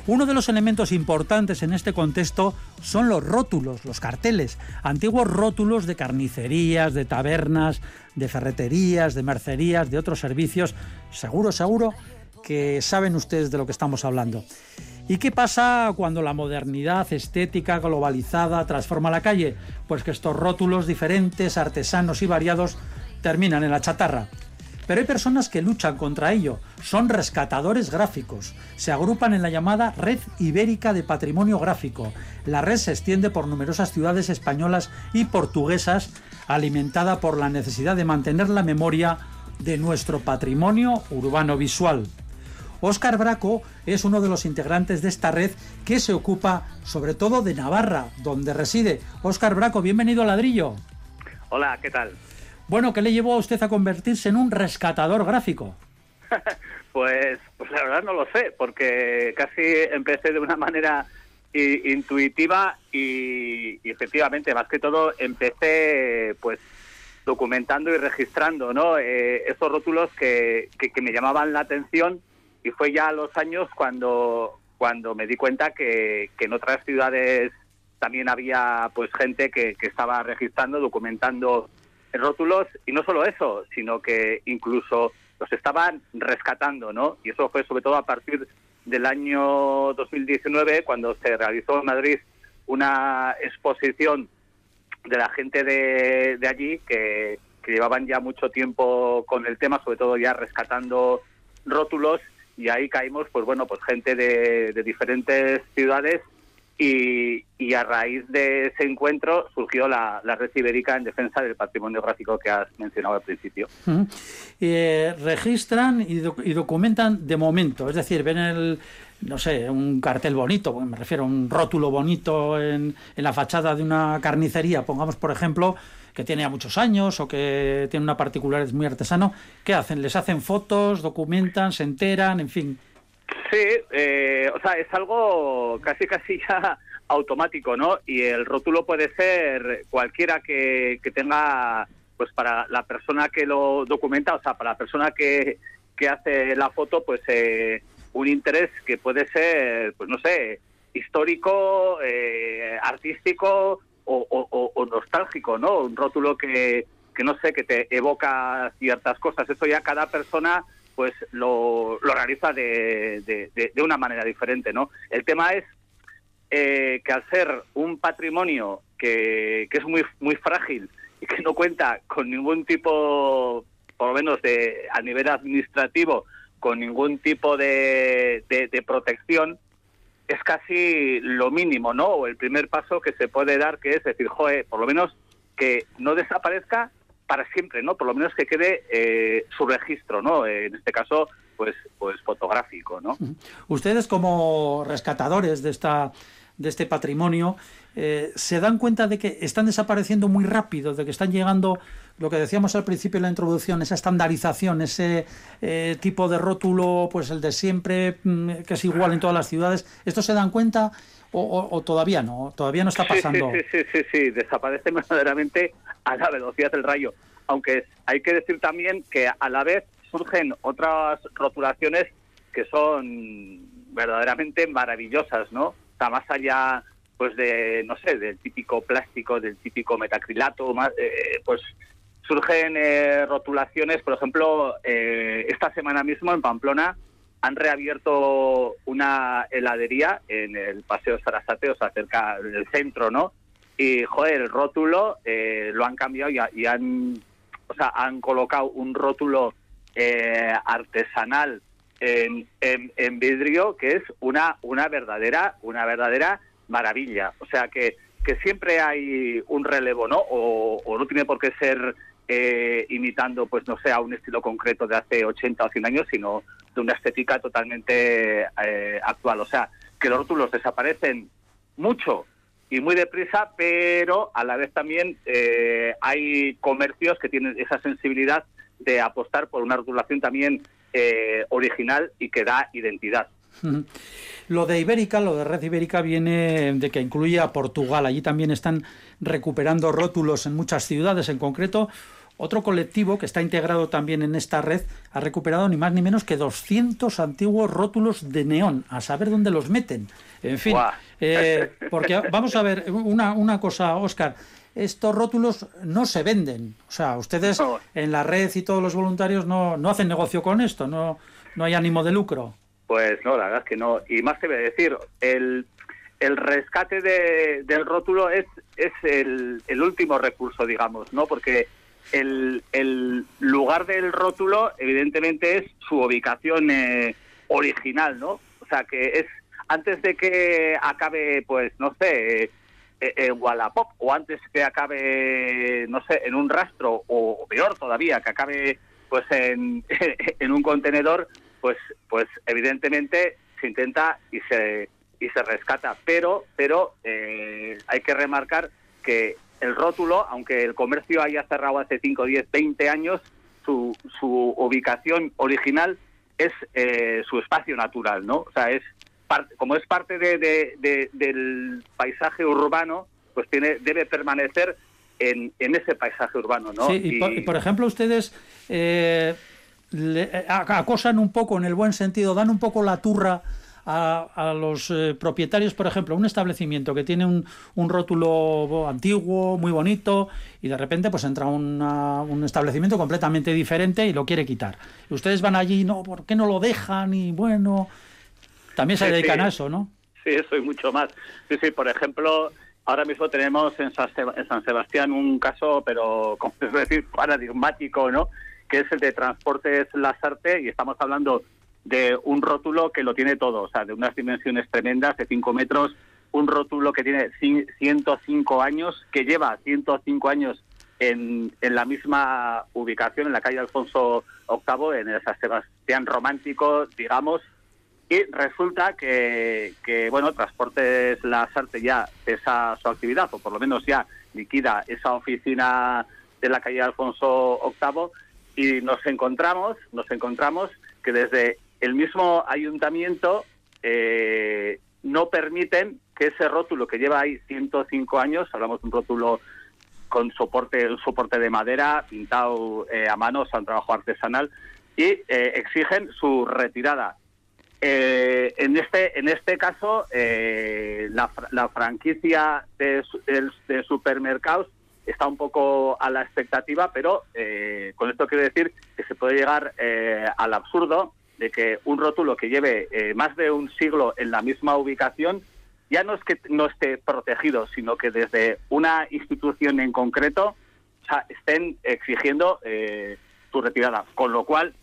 Uno de los elementos importantes en este contexto son los rótulos, los carteles, antiguos rótulos de carnicerías, de tabernas, de ferreterías, de mercerías, de otros servicios. Seguro, seguro que saben ustedes de lo que estamos hablando. ¿Y qué pasa cuando la modernidad estética globalizada transforma la calle? Pues que estos rótulos diferentes, artesanos y variados terminan en la chatarra. Pero hay personas que luchan contra ello, son rescatadores gráficos, se agrupan en la llamada Red Ibérica de Patrimonio Gráfico. La red se extiende por numerosas ciudades españolas y portuguesas, alimentada por la necesidad de mantener la memoria de nuestro patrimonio urbano visual. Óscar Braco es uno de los integrantes de esta red que se ocupa sobre todo de Navarra, donde reside. Óscar Braco, bienvenido a Ladrillo. Hola, ¿qué tal? Bueno, ¿qué le llevó a usted a convertirse en un rescatador gráfico? pues, pues la verdad no lo sé, porque casi empecé de una manera intuitiva y, efectivamente, más que todo, empecé pues documentando y registrando ¿no? Eh, esos rótulos que, que, me llamaban la atención y fue ya a los años cuando, cuando me di cuenta que, que en otras ciudades también había pues gente que, que estaba registrando, documentando rótulos y no solo eso, sino que incluso los estaban rescatando, ¿no? Y eso fue sobre todo a partir del año 2019, cuando se realizó en Madrid una exposición de la gente de, allí que, llevaban ya mucho tiempo con el tema, sobre todo ya rescatando rótulos, y ahí caímos, pues bueno, pues gente de, de diferentes ciudades y, a raíz de ese encuentro surgió la, red ibérica en defensa del patrimonio gráfico que has mencionado al principio. Eh, registran y, documentan de momento, es decir, ven el, no sé, un cartel bonito, me refiero a un rótulo bonito en, en la fachada de una carnicería, pongamos por ejemplo, que tiene ya muchos años o que tiene una particularidad muy artesano, ¿qué hacen? ¿Les hacen fotos, documentan, se enteran, en fin? Sí, eh, o sea, es algo casi casi ya automático, ¿no? Y el rótulo puede ser cualquiera que, que tenga, pues para la persona que lo documenta, o sea, para la persona que, que hace la foto, pues eh, un interés que puede ser, pues no sé, histórico, eh, artístico o, o, nostálgico, ¿no? Un rótulo que, que no sé, que te evoca ciertas cosas. Eso ya cada persona pues lo, lo realiza de, de, una manera diferente, ¿no? El tema es eh, que al ser un patrimonio que, que, es muy, muy frágil y que no cuenta con ningún tipo, por lo menos de, a nivel administrativo, con ningún tipo de, de, protección, es casi lo mínimo, ¿no? O el primer paso que se puede dar, que es decir, joder, por lo menos que no desaparezca para siempre, ¿no? Por lo menos que quede eh, su registro, ¿no? En este caso, pues, pues fotográfico, ¿no? Ustedes como rescatadores de esta de este patrimonio, eh, se dan cuenta de que están desapareciendo muy rápido, de que están llegando, lo que decíamos al principio en la introducción, esa estandarización, ese eh, tipo de rótulo, pues el de siempre, mm, que es igual en todas las ciudades. ¿Esto se dan cuenta o, todavía no? ¿Todavía no está pasando? Sí, sí, sí, sí, desaparece verdaderamente a la velocidad del rayo. Aunque hay que decir también que a la vez surgen otras rotulaciones que son verdaderamente maravillosas, ¿no? O sea, más allá pues de, no sé, del típico plástico, del típico metacrilato, eh, pues surgen eh, rotulaciones, por ejemplo, eh, esta semana mismo en Pamplona han reabierto una heladería en el Paseo Sarasate, o sea, cerca del centro, ¿no? Y, joder, el rótulo eh, lo han cambiado y, han, o sea, han colocado un rótulo eh, artesanal en, vidrio que es una, una verdadera, una verdadera maravilla. O sea, que, que siempre hay un relevo, ¿no? O, o no tiene por qué ser eh, imitando, pues no sé, a un estilo concreto de hace 80 o 100 años, sino de una estética totalmente eh, actual. O sea, que los rótulos desaparecen mucho y muy deprisa, pero a la vez también eh, hay comercios que tienen esa sensibilidad de apostar por una rotulación también original y que da identidad. Lo de Ibérica, lo de Red Ibérica viene de que incluye a Portugal. Allí también están recuperando rótulos en muchas ciudades, en concreto otro colectivo que está integrado también en esta red ha recuperado ni más ni menos que 200 antiguos rótulos de neón, a saber dónde los meten. En fin, eh, porque vamos a ver, una, una cosa, Oscar, estos rótulos no se venden. O sea, ustedes en la red y todos los voluntarios no, no hacen negocio con esto, no, no hay ánimo de lucro. Pues no, la verdad es que no. Y más que decir, el, el rescate de, del rótulo es, es el, el último recurso, digamos, ¿no? Porque el, lugar del rótulo, evidentemente, es su ubicación eh, original, ¿no? O sea, que es antes de que acabe, pues, no sé, eh, en Wallapop, o antes que acabe, no sé, en un rastro, o, peor todavía, que acabe, pues, en, en un contenedor, pues, pues, evidentemente, se intenta y se y se rescata, pero, pero eh, hay que remarcar que el rótulo, aunque el comercio haya cerrado hace 5, 10, 20 años, su, su ubicación original es eh, su espacio natural, ¿no? O sea, es como es parte de, del paisaje urbano, pues tiene debe permanecer en, en ese paisaje urbano, ¿no? Sí, y, por, ejemplo, ustedes eh, le, acosan un poco, en el buen sentido, dan un poco la turra a, los eh, propietarios, por ejemplo, un establecimiento que tiene un, un, rótulo antiguo, muy bonito, y de repente pues entra un establecimiento completamente diferente y lo quiere quitar. Y ustedes van allí, no, ¿por qué no lo dejan? Y bueno, también se dedican a eso, ¿no? Sí, eso y mucho más. Sí, sí, por ejemplo, ahora mismo tenemos en San Sebastián un caso, pero, como es decir, paradigmático, ¿no? Que es el de Transportes Lasarte y estamos hablando de un rótulo que lo tiene todo, o sea, de unas dimensiones tremendas, de 5 metros, un rótulo que tiene 105 años, que lleva 105 años en, en la misma ubicación, en la calle Alfonso VIII, en el San Sebastián romántico, digamos, y resulta que, que bueno, Transportes La Sarte ya cesa su actividad, o por lo menos ya liquida esa oficina de la calle Alfonso VIII, y nos encontramos, nos encontramos que desde el mismo ayuntamiento eh, no permiten que ese rótulo que lleva ahí 105 años, hablamos de un rótulo con soporte, un soporte de madera pintado eh, a mano, o un trabajo artesanal, y eh, exigen su retirada. en este en este caso, la, franquicia de, de, supermercados está un poco a la expectativa, pero con esto quiero decir que se puede llegar al absurdo de que un rótulo que lleve eh, más de un siglo en la misma ubicación ya no es que no esté protegido, sino que desde una institución en concreto estén exigiendo eh, su retirada. Con lo cual,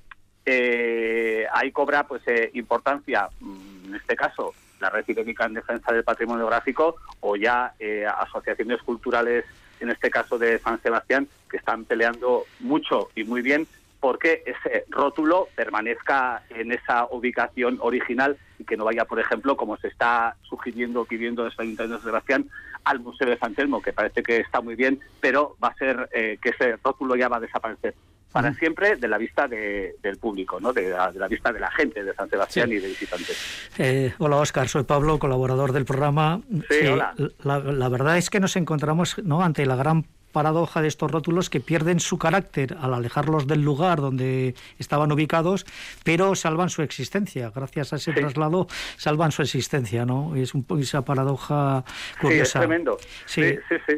eh, ahí cobra pues importancia, mm, en este caso, la Red en Defensa del Patrimonio Gráfico o ya asociaciones culturales, en este caso de San Sebastián, que están peleando mucho y muy bien porque ese rótulo permanezca en esa ubicación original y que no vaya, por ejemplo, como se está sugiriendo o pidiendo desde el Ayuntamiento de Sebastián, al Museo de San Telmo, que parece que está muy bien, pero va a ser eh, que ese rótulo ya va a desaparecer para siempre de la vista del público, ¿no? De la, vista de la gente de San Sebastián y de visitantes. Eh, hola Oscar, soy Pablo, colaborador del programa. Sí, hola. La, la, verdad es que nos encontramos ¿no? ante la gran paradoja de estos rótulos que pierden su carácter al alejarlos del lugar donde estaban ubicados, pero salvan su existencia. Gracias a ese traslado salvan su existencia, ¿no? Es un, esa paradoja curiosa. Sí, es tremendo. sí, sí.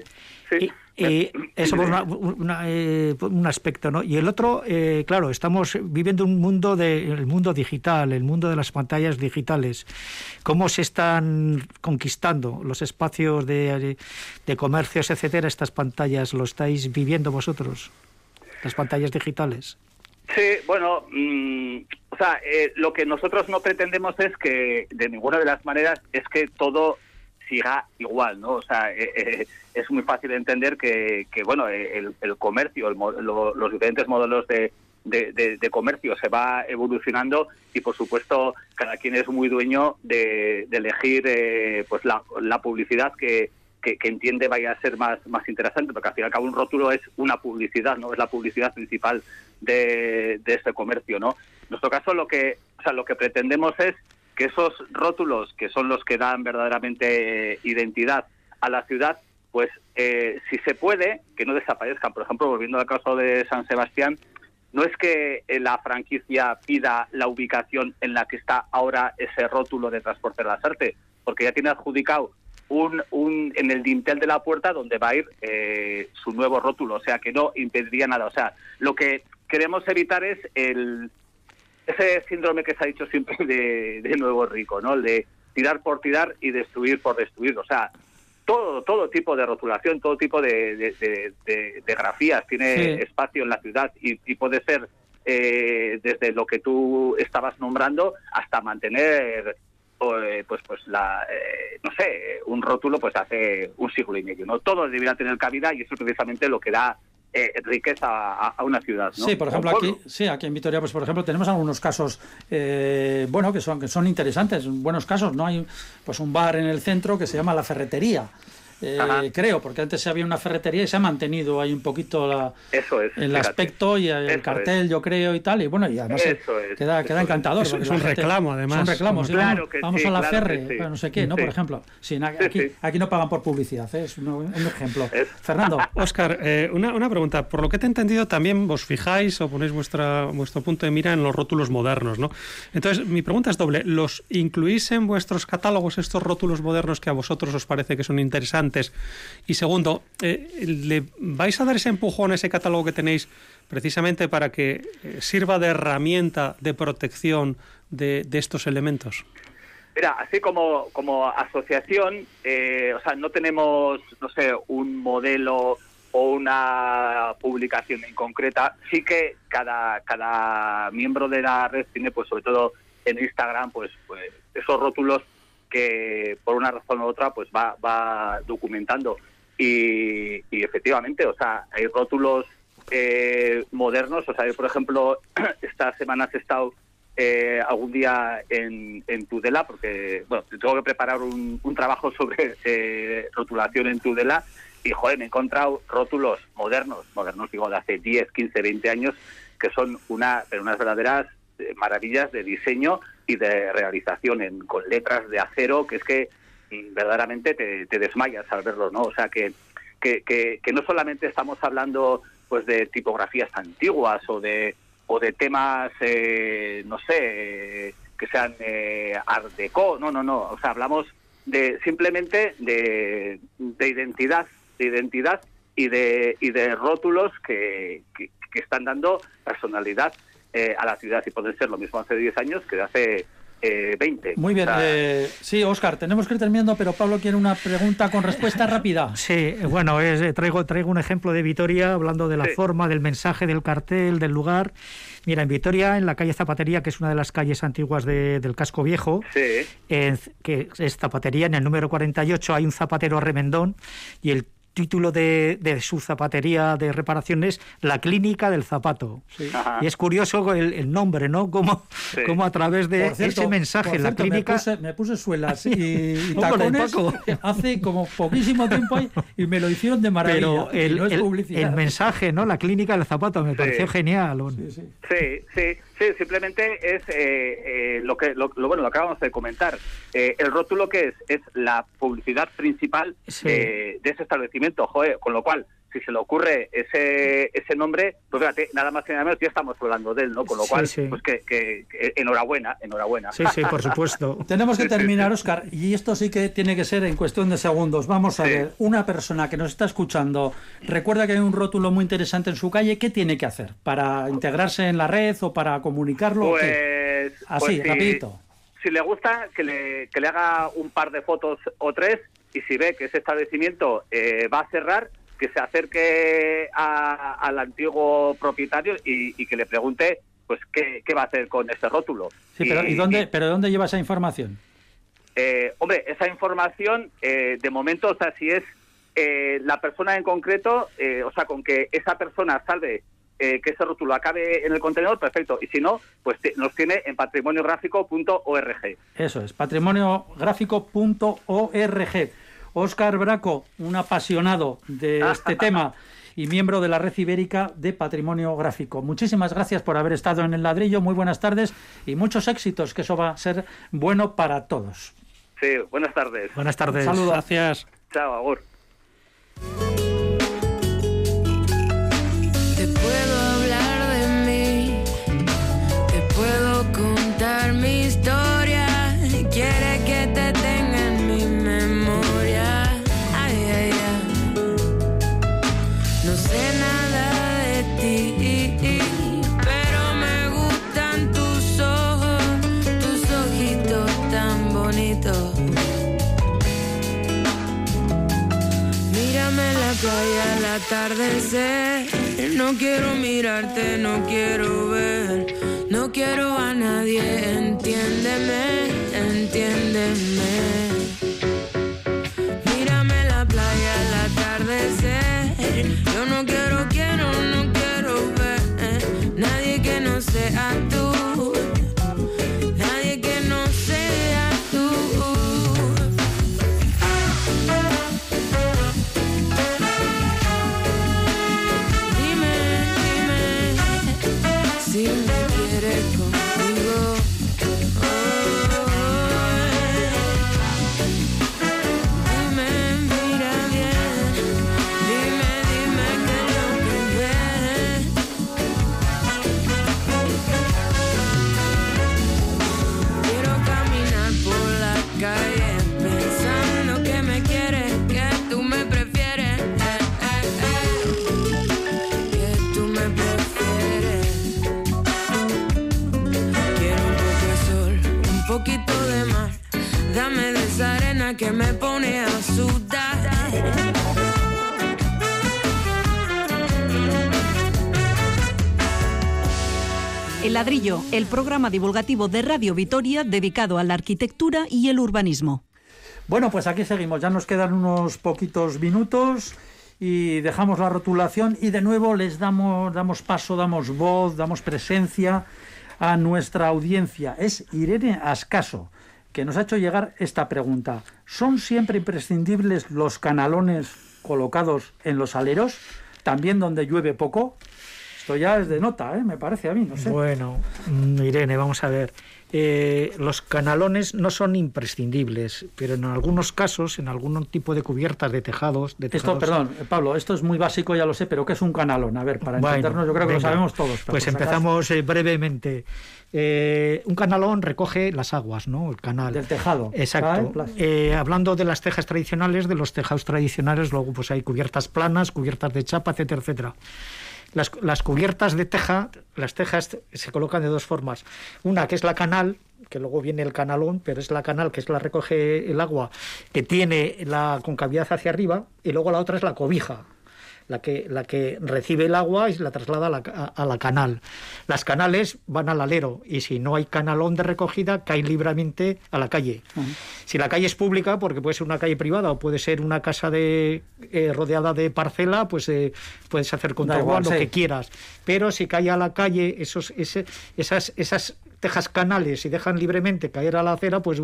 sí. Y eso es eh, un aspecto, ¿no? Y el otro, eh, claro, estamos viviendo un mundo de, el mundo digital, el mundo de las pantallas digitales. ¿Cómo se están conquistando los espacios de, de comercios, etcétera, estas pantallas? ¿Lo estáis viviendo vosotros? Las pantallas digitales. Sí, bueno, mm, o sea, eh, lo que nosotros no pretendemos es que, de ninguna de las maneras, es que todo siga igual, ¿no? O sea, eh, eh, es muy fácil entender que, que bueno, el, comercio, los diferentes modelos de, de, comercio se va evolucionando y, por supuesto, cada quien es muy dueño de, elegir eh, pues la, la publicidad que, que, entiende vaya a ser más, más interesante, porque al fin y al cabo un rótulo es una publicidad, ¿no? Es la publicidad principal de, de este comercio, ¿no? En nuestro caso lo que, o sea, lo que pretendemos es que esos rótulos, que son los que dan verdaderamente eh, identidad a la ciudad, pues eh, si se puede, que no desaparezcan. Por ejemplo, volviendo al caso de San Sebastián, no es que eh, la franquicia pida la ubicación en la que está ahora ese rótulo de transporte de las artes, porque ya tiene adjudicado un, un, en el dintel de la puerta donde va a ir su nuevo rótulo, o sea que no impediría nada. O sea, lo que queremos evitar es el, ese síndrome que se ha dicho siempre de, nuevo rico, ¿no? El de tirar por tirar y destruir por destruir. O sea, todo, todo tipo de rotulación, todo tipo de, grafías tiene espacio en la ciudad y, puede ser eh, desde lo que tú estabas nombrando hasta mantener eh, pues pues la eh, no sé un rótulo pues hace un siglo y medio no todo debería tener cabida y eso es precisamente lo que da eh, riqueza a, una ciudad. Sí, por ejemplo, aquí, sí, aquí en Vitoria, pues por ejemplo, tenemos algunos casos, eh, bueno, que son, que son interesantes, buenos casos, ¿no? Hay pues un bar en el centro que se llama La Ferretería. Eh, creo, porque antes había una ferretería y se ha mantenido ahí un poquito la, Eso es, el fíjate. aspecto y el Eso cartel, es. yo creo, y tal. Y bueno, y además Eso es, queda, eso queda es. encantador. Es- un reclamo, además. Son reclamos. sí, Claro vamos, que vamos sí, a la claro Ferre, sí. no sé qué, ¿no? Sí. Por ejemplo. Aquí, no pagan por publicidad, ¿eh? es un, un ejemplo. Es- Fernando. Óscar, eh, una, una pregunta. Por lo que te he entendido, también vos fijáis o ponéis vuestra, vuestro punto de mira en los rótulos modernos, ¿no? Entonces, mi pregunta es doble. ¿Los incluís en vuestros catálogos estos rótulos modernos que a vosotros os parece que son interesantes? Y segundo, eh, ¿le vais a dar ese empujón a ese catálogo que tenéis precisamente para que eh, sirva de herramienta de protección de, de estos elementos? Mira, así como, como asociación, eh, o sea, no tenemos, no sé, un modelo o una publicación en concreta. Sí que cada, cada miembro de la red tiene, pues sobre todo en Instagram, pues, pues esos rótulos que por una razón u otra pues va, va documentando. Y, y efectivamente, o sea, hay rótulos eh, modernos. O sea, yo, por ejemplo, esta semana he estado eh, algún día en, en Tudela, porque bueno, tengo que preparar un, un trabajo sobre eh, rotulación en Tudela. Y, joder, me he encontrado rótulos modernos, modernos digo, de hace 10, 15, 20 años, que son una, unas verdaderas eh, maravillas de diseño y de realización en, con letras de acero, que es que mm, verdaderamente te, desmayas al verlos, ¿no? O sea, que, que, que, no solamente estamos hablando pues de tipografías antiguas o de o de temas, eh, no sé, que sean eh, art deco, no, no, no, o sea, hablamos de simplemente de, de identidad, de identidad y de, y de rótulos que, que están dando personalidad eh, a la ciudad y pueden ser lo mismo hace 10 años que hace eh, 20. Muy bien. O sea, eh, sí, Óscar, tenemos que ir terminando, pero Pablo quiere una pregunta con respuesta rápida. Sí, eh, bueno, es, eh, traigo, traigo un ejemplo de Vitoria, hablando de la Sí. forma, del mensaje, del cartel, del lugar. Mira, en Vitoria, en la calle Zapatería, que es una de las calles antiguas de- del casco viejo, sí, en- que es zapatería, en el número 48 hay un zapatero remendón y el título de, de su zapatería de reparación es La Clínica del Zapato. Ajá. Y es curioso el, el nombre, ¿no? Como, Sí. como a través de cierto, ese mensaje, por la cierto, clínica... Me puse, me puse suelas y, y tacones hace como poquísimo tiempo y, y me lo hicieron de maravilla. Pero el, no es el- publicidad. el mensaje, ¿no? La clínica del zapato me Sí. pareció genial. Sí, sí. Sí, simplemente es eh, eh, lo que lo, lo- bueno lo acabamos de comentar. Eh, el rótulo que es es la publicidad principal Sí. de, de ese establecimiento, joder, con lo cual si se le ocurre ese ese nombre, pues fíjate, nada más que nada menos ya estamos hablando de él, ¿no? Con lo Sí, cual, sí. pues que, que- que enhorabuena, enhorabuena. Sí, sí, por supuesto. Tenemos que terminar, Óscar, y esto sí que tiene que ser en cuestión de segundos. Vamos a Sí. ver, una persona que nos está escuchando, recuerda que hay un rótulo muy interesante en su calle, ¿qué tiene que hacer? ¿Para integrarse en la red o para comunicarlo? Pues, Así, pues rapidito. Si le gusta, que le, que le haga un par de fotos o tres y si ve que ese establecimiento eh, va a cerrar, que se acerque a- al antiguo propietario y, y que le pregunte pues qué, qué va a hacer con ese rótulo. Sí, pero ¿y dónde, pero dónde lleva esa información? Eh, hombre, esa información, eh, de momento, o sea, si es eh, la persona en concreto, eh, o sea, con que esa persona salve eh, que ese rótulo acabe en el contenedor, perfecto. Y si no, pues nos tiene en patrimoniográfico.org. Eso es, patrimoniográfico.org. Óscar Braco, un apasionado de este tema y miembro de la Red Ibérica de Patrimonio Gráfico. Muchísimas gracias por haber estado en el ladrillo, muy buenas tardes y muchos éxitos, que eso va a ser bueno para todos. Sí, buenas tardes. Buenas tardes. Saludos. Gracias. Chao, Agur. No quiero mirarte, no quiero ver. No quiero a nadie, entiéndeme, entiéndeme. Que me pone a sudar. El ladrillo, el programa divulgativo de Radio Vitoria dedicado a la arquitectura y el urbanismo. Bueno, pues aquí seguimos. Ya nos quedan unos poquitos minutos y dejamos la rotulación y de nuevo les damos, damos paso, damos voz, damos presencia a nuestra audiencia. Es Irene Ascaso, que nos ha hecho llegar esta pregunta. ¿Son siempre imprescindibles los canalones colocados en los aleros, también donde llueve poco? Esto ya es de nota, ¿eh? me parece a mí, no sé. Bueno, mm, Irene, vamos a ver. Eh, los canalones no son imprescindibles, pero en algunos casos, en algún tipo de cubiertas de tejados... De Esto, tejados perdón, eh, Pablo, esto es muy básico, ya lo sé, pero ¿qué es un canalón? A ver, para Bueno, entendernos, yo creo que lo sabemos todos. Pues empezamos eh, brevemente. Eh, un canalón recoge las aguas, ¿no? El canal. Del tejado. Exacto. Eh, hablando de las tejas tradicionales, de los tejados tradicionales, luego pues hay cubiertas planas, cubiertas de chapa, etcétera, etcétera. Las, las cubiertas de teja, las tejas se colocan de dos formas. Una que es la canal, que luego viene el canalón, pero es la canal que es la recoge el agua, que tiene la concavidad hacia arriba, y luego la otra es la cobija, la que, la que recibe el agua y la traslada a la, a- a la canal. Las canales van al alero y si no hay canalón de recogida, caen libremente a la calle. Si la calle es pública, porque puede ser una calle privada o puede ser una casa de, eh, rodeada de parcela, pues eh, puedes hacer con tu agua lo sí. que quieras. Pero si cae a la calle esos, ese- esas, esas tejas canales y dejan libremente caer a la acera, pues,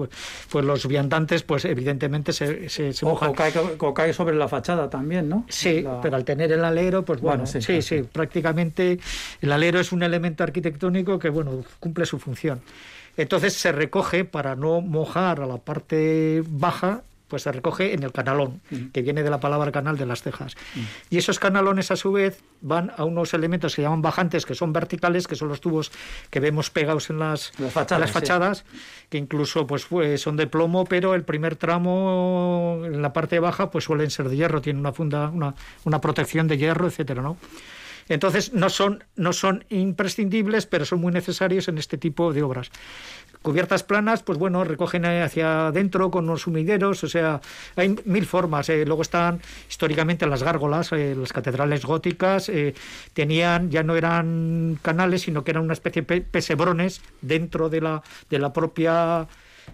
pues los viandantes, pues evidentemente se, se, se mojan. Ojo, cae, sobre la fachada también, ¿no? Sí, La- pero al tener el alero, pues bueno, sí, sí, sí. prácticamente el alero es un elemento arquitectónico que, bueno, cumple su función. Entonces se recoge para no mojar a la parte baja, pues se recoge en el canalón, que viene de la palabra canal de las cejas. Y esos canalones, a su vez, van a unos elementos que se llaman bajantes, que son verticales, que son los tubos que vemos pegados en las, Las fachadas, en las sí. fachadas, que incluso pues, fue- son de plomo, pero el primer tramo, en la parte baja, pues suelen ser de hierro, tienen una funda, una, una protección de hierro, etcétera, ¿no? Entonces no son, no son imprescindibles, pero son muy necesarios en este tipo de obras. Cubiertas planas, pues bueno, recogen hacia adentro con unos sumideros, o sea, hay mil formas. eh. Luego están históricamente las gárgolas, eh, las catedrales góticas, eh, tenían, ya no eran canales, sino que eran una especie de pe- pesebrones dentro de la, de la propia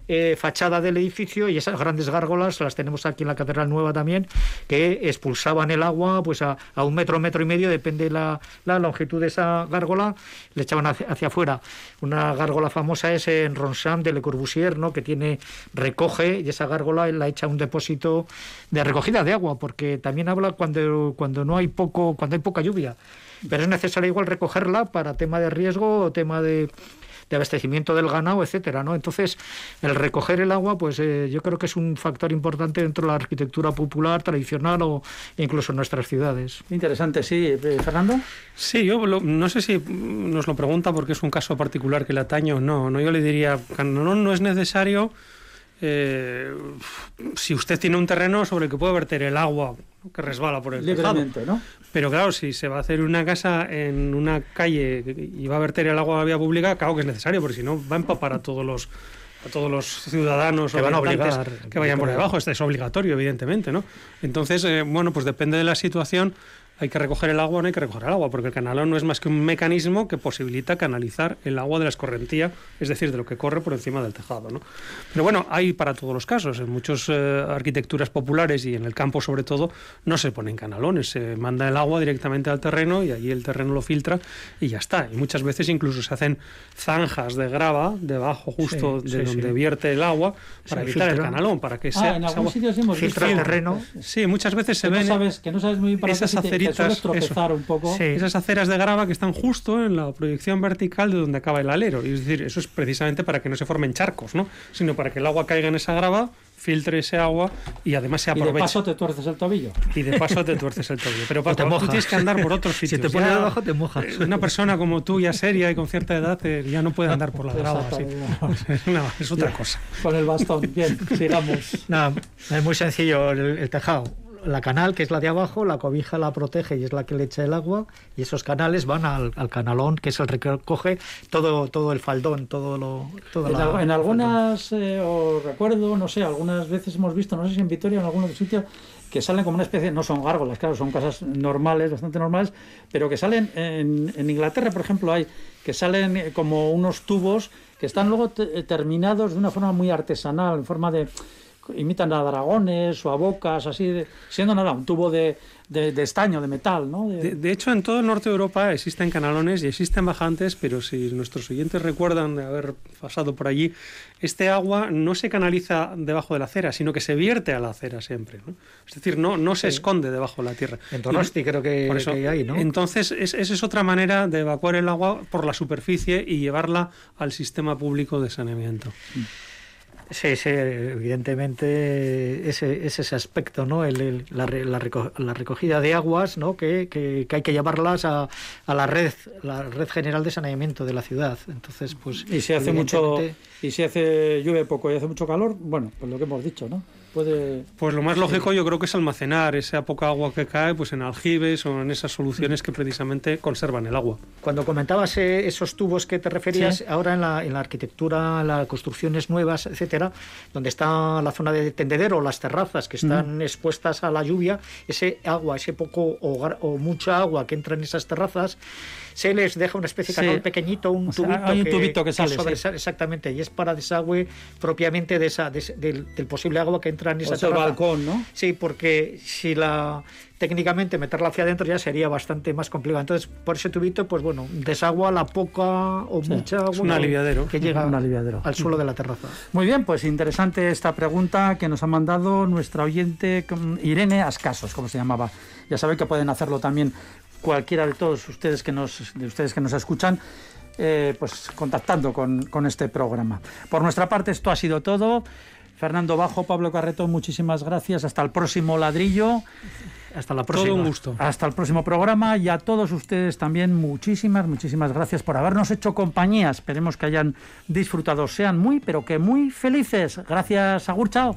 eh, fachada del edificio y esas grandes gárgolas las tenemos aquí en la Catedral Nueva también, que expulsaban el agua pues a, un metro, metro y medio, depende la, la longitud de esa gárgola, le echaban hacia, hacia afuera. Una gárgola famosa es en Ronsam de Le Corbusier, ¿no? que tiene, recoge y esa gárgola la echa a un depósito de recogida de agua, porque también habla cuando, cuando no hay poco, cuando hay poca lluvia. Pero es necesario igual recogerla para tema de riesgo o tema de de abastecimiento del ganado, etcétera, ¿no? Entonces, el recoger el agua, pues eh, yo creo que es un factor importante dentro de la arquitectura popular, tradicional o incluso en nuestras ciudades. Interesante, sí. Eh, Fernando. Sí, yo lo- no sé si nos lo pregunta porque es un caso particular que le atañe o no. no yo le diría, no, no es necesario eh, si usted tiene un terreno sobre el que puede verter el agua que resbala por el tejado. ¿no? Pero claro, si se va a hacer una casa en una calle y va a verter el agua a la vía pública, claro que es necesario, porque si no va a empapar a todos los a todos los ciudadanos Te van a obligar. que vayan por debajo. Esto es obligatorio, evidentemente, ¿no? Entonces, eh, bueno, pues depende de la situación. Hay que recoger el agua o no hay que recoger el agua, porque el canalón no es más que un mecanismo que posibilita canalizar el agua de la escorrentía, es decir, de lo que corre por encima del tejado. ¿no? Pero bueno, hay para todos los casos. En muchas eh, arquitecturas populares y en el campo sobre todo, no se ponen canalones, se manda el agua directamente al terreno y allí el terreno lo filtra y ya está. Y muchas veces incluso se hacen zanjas de grava debajo justo Sí, de sí, donde sí. vierte el agua para Se evitar el filtra. canalón, para que Ah, sea... en algún agua- sitio sí hemos visto. Filtra el terreno. Sí, muchas veces se que ven... no sabes, que no sabes muy bien para esas aceritas, sueles tropezar un poco. Sí. esas aceras de grava que están justo en la proyección vertical de donde acaba el alero. Y es decir, eso es precisamente para que no se formen charcos, ¿no? Sino para que el agua caiga en esa grava, filtre ese agua y además se Y de aproveche. paso te tuerces el tobillo. Y de paso te tuerces el tobillo. Pero Paco, tú mojas. tienes que andar por otros Si sitios. te pones Ya, debajo, te mojas. eh, Una persona como tú, ya seria y con cierta edad, eh, ya no puede andar por la grava. así. No, es otra cosa. Con el bastón. Bien, sigamos. Nada, es muy sencillo el, el tejado. La canal, que es la de abajo, la cobija la protege y es la que le echa el agua, y esos canales van al, canalón, que es el que recoge todo, todo el faldón, todo lo... en, en algunas, eh, os recuerdo, no sé, algunas veces hemos visto, no sé si en Vitoria o en algún otro sitio, que salen como una especie, no son gárgolas, claro, son casas normales, bastante normales, pero que salen, en, en Inglaterra, por ejemplo, hay que salen eh, como unos tubos que están luego terminados de una forma muy artesanal, en forma de imitan a dragones o a bocas, así, siendo nada, un tubo de, de, estaño, de metal, ¿no? De... hecho, en todo el norte de Europa existen canalones y existen bajantes, pero si nuestros oyentes recuerdan de haber pasado por allí, este agua no se canaliza debajo de la acera, sino que se vierte a la acera siempre. ¿no? Es decir, no, no se esconde debajo de la tierra. En Donosti creo que, hay, ¿no? Entonces, esa es otra manera de evacuar el agua por la superficie y llevarla al sistema público de saneamiento. Mm. Sí, sí, evidentemente ese, es ese aspecto, ¿no? El, la, la, recogida de aguas, ¿no? Que, que, hay que llevarlas a, a, la red, la red general de saneamiento de la ciudad. Entonces, pues y si hace mucho y si hace llueve poco y hace mucho calor, bueno, pues lo que hemos dicho, ¿no? Pues lo más lógico yo creo que es almacenar esa poca agua que cae pues en aljibes o en esas soluciones que precisamente conservan el agua. Cuando comentabas eh, esos tubos que te referías, ahora en la, en la arquitectura, las construcciones nuevas, etcétera, donde está la zona de tendedero, las terrazas que están expuestas a la lluvia, ese agua, ese poco o, mucha agua que entra en esas terrazas, se les deja una especie de canal pequeñito, un, tubito, que, sale. Exactamente, y es para desagüe propiamente de esa, del, del posible agua que entra en esa o balcón, ¿no? Sí, porque si la técnicamente meterla hacia adentro ya sería bastante más complicado. Entonces, por ese tubito, pues bueno, desagua la poca o mucha agua un aliviadero. que llega un aliviadero. al suelo de la terraza. Muy bien, pues interesante esta pregunta que nos ha mandado nuestra oyente Irene Ascasos, como se llamaba. Ya saben que pueden hacerlo también cualquiera de todos ustedes que nos, de ustedes que nos escuchan. Eh, pues contactando con, con este programa. Por nuestra parte, esto ha sido todo. Fernando Bajo, Pablo Carreto, muchísimas gracias. Hasta el próximo ladrillo. Hasta la próxima. Todo un gusto. Hasta el próximo programa y a todos ustedes también muchísimas, muchísimas gracias por habernos hecho compañía. Esperemos que hayan disfrutado. Sean muy, pero que muy felices. Gracias, Agur, chao.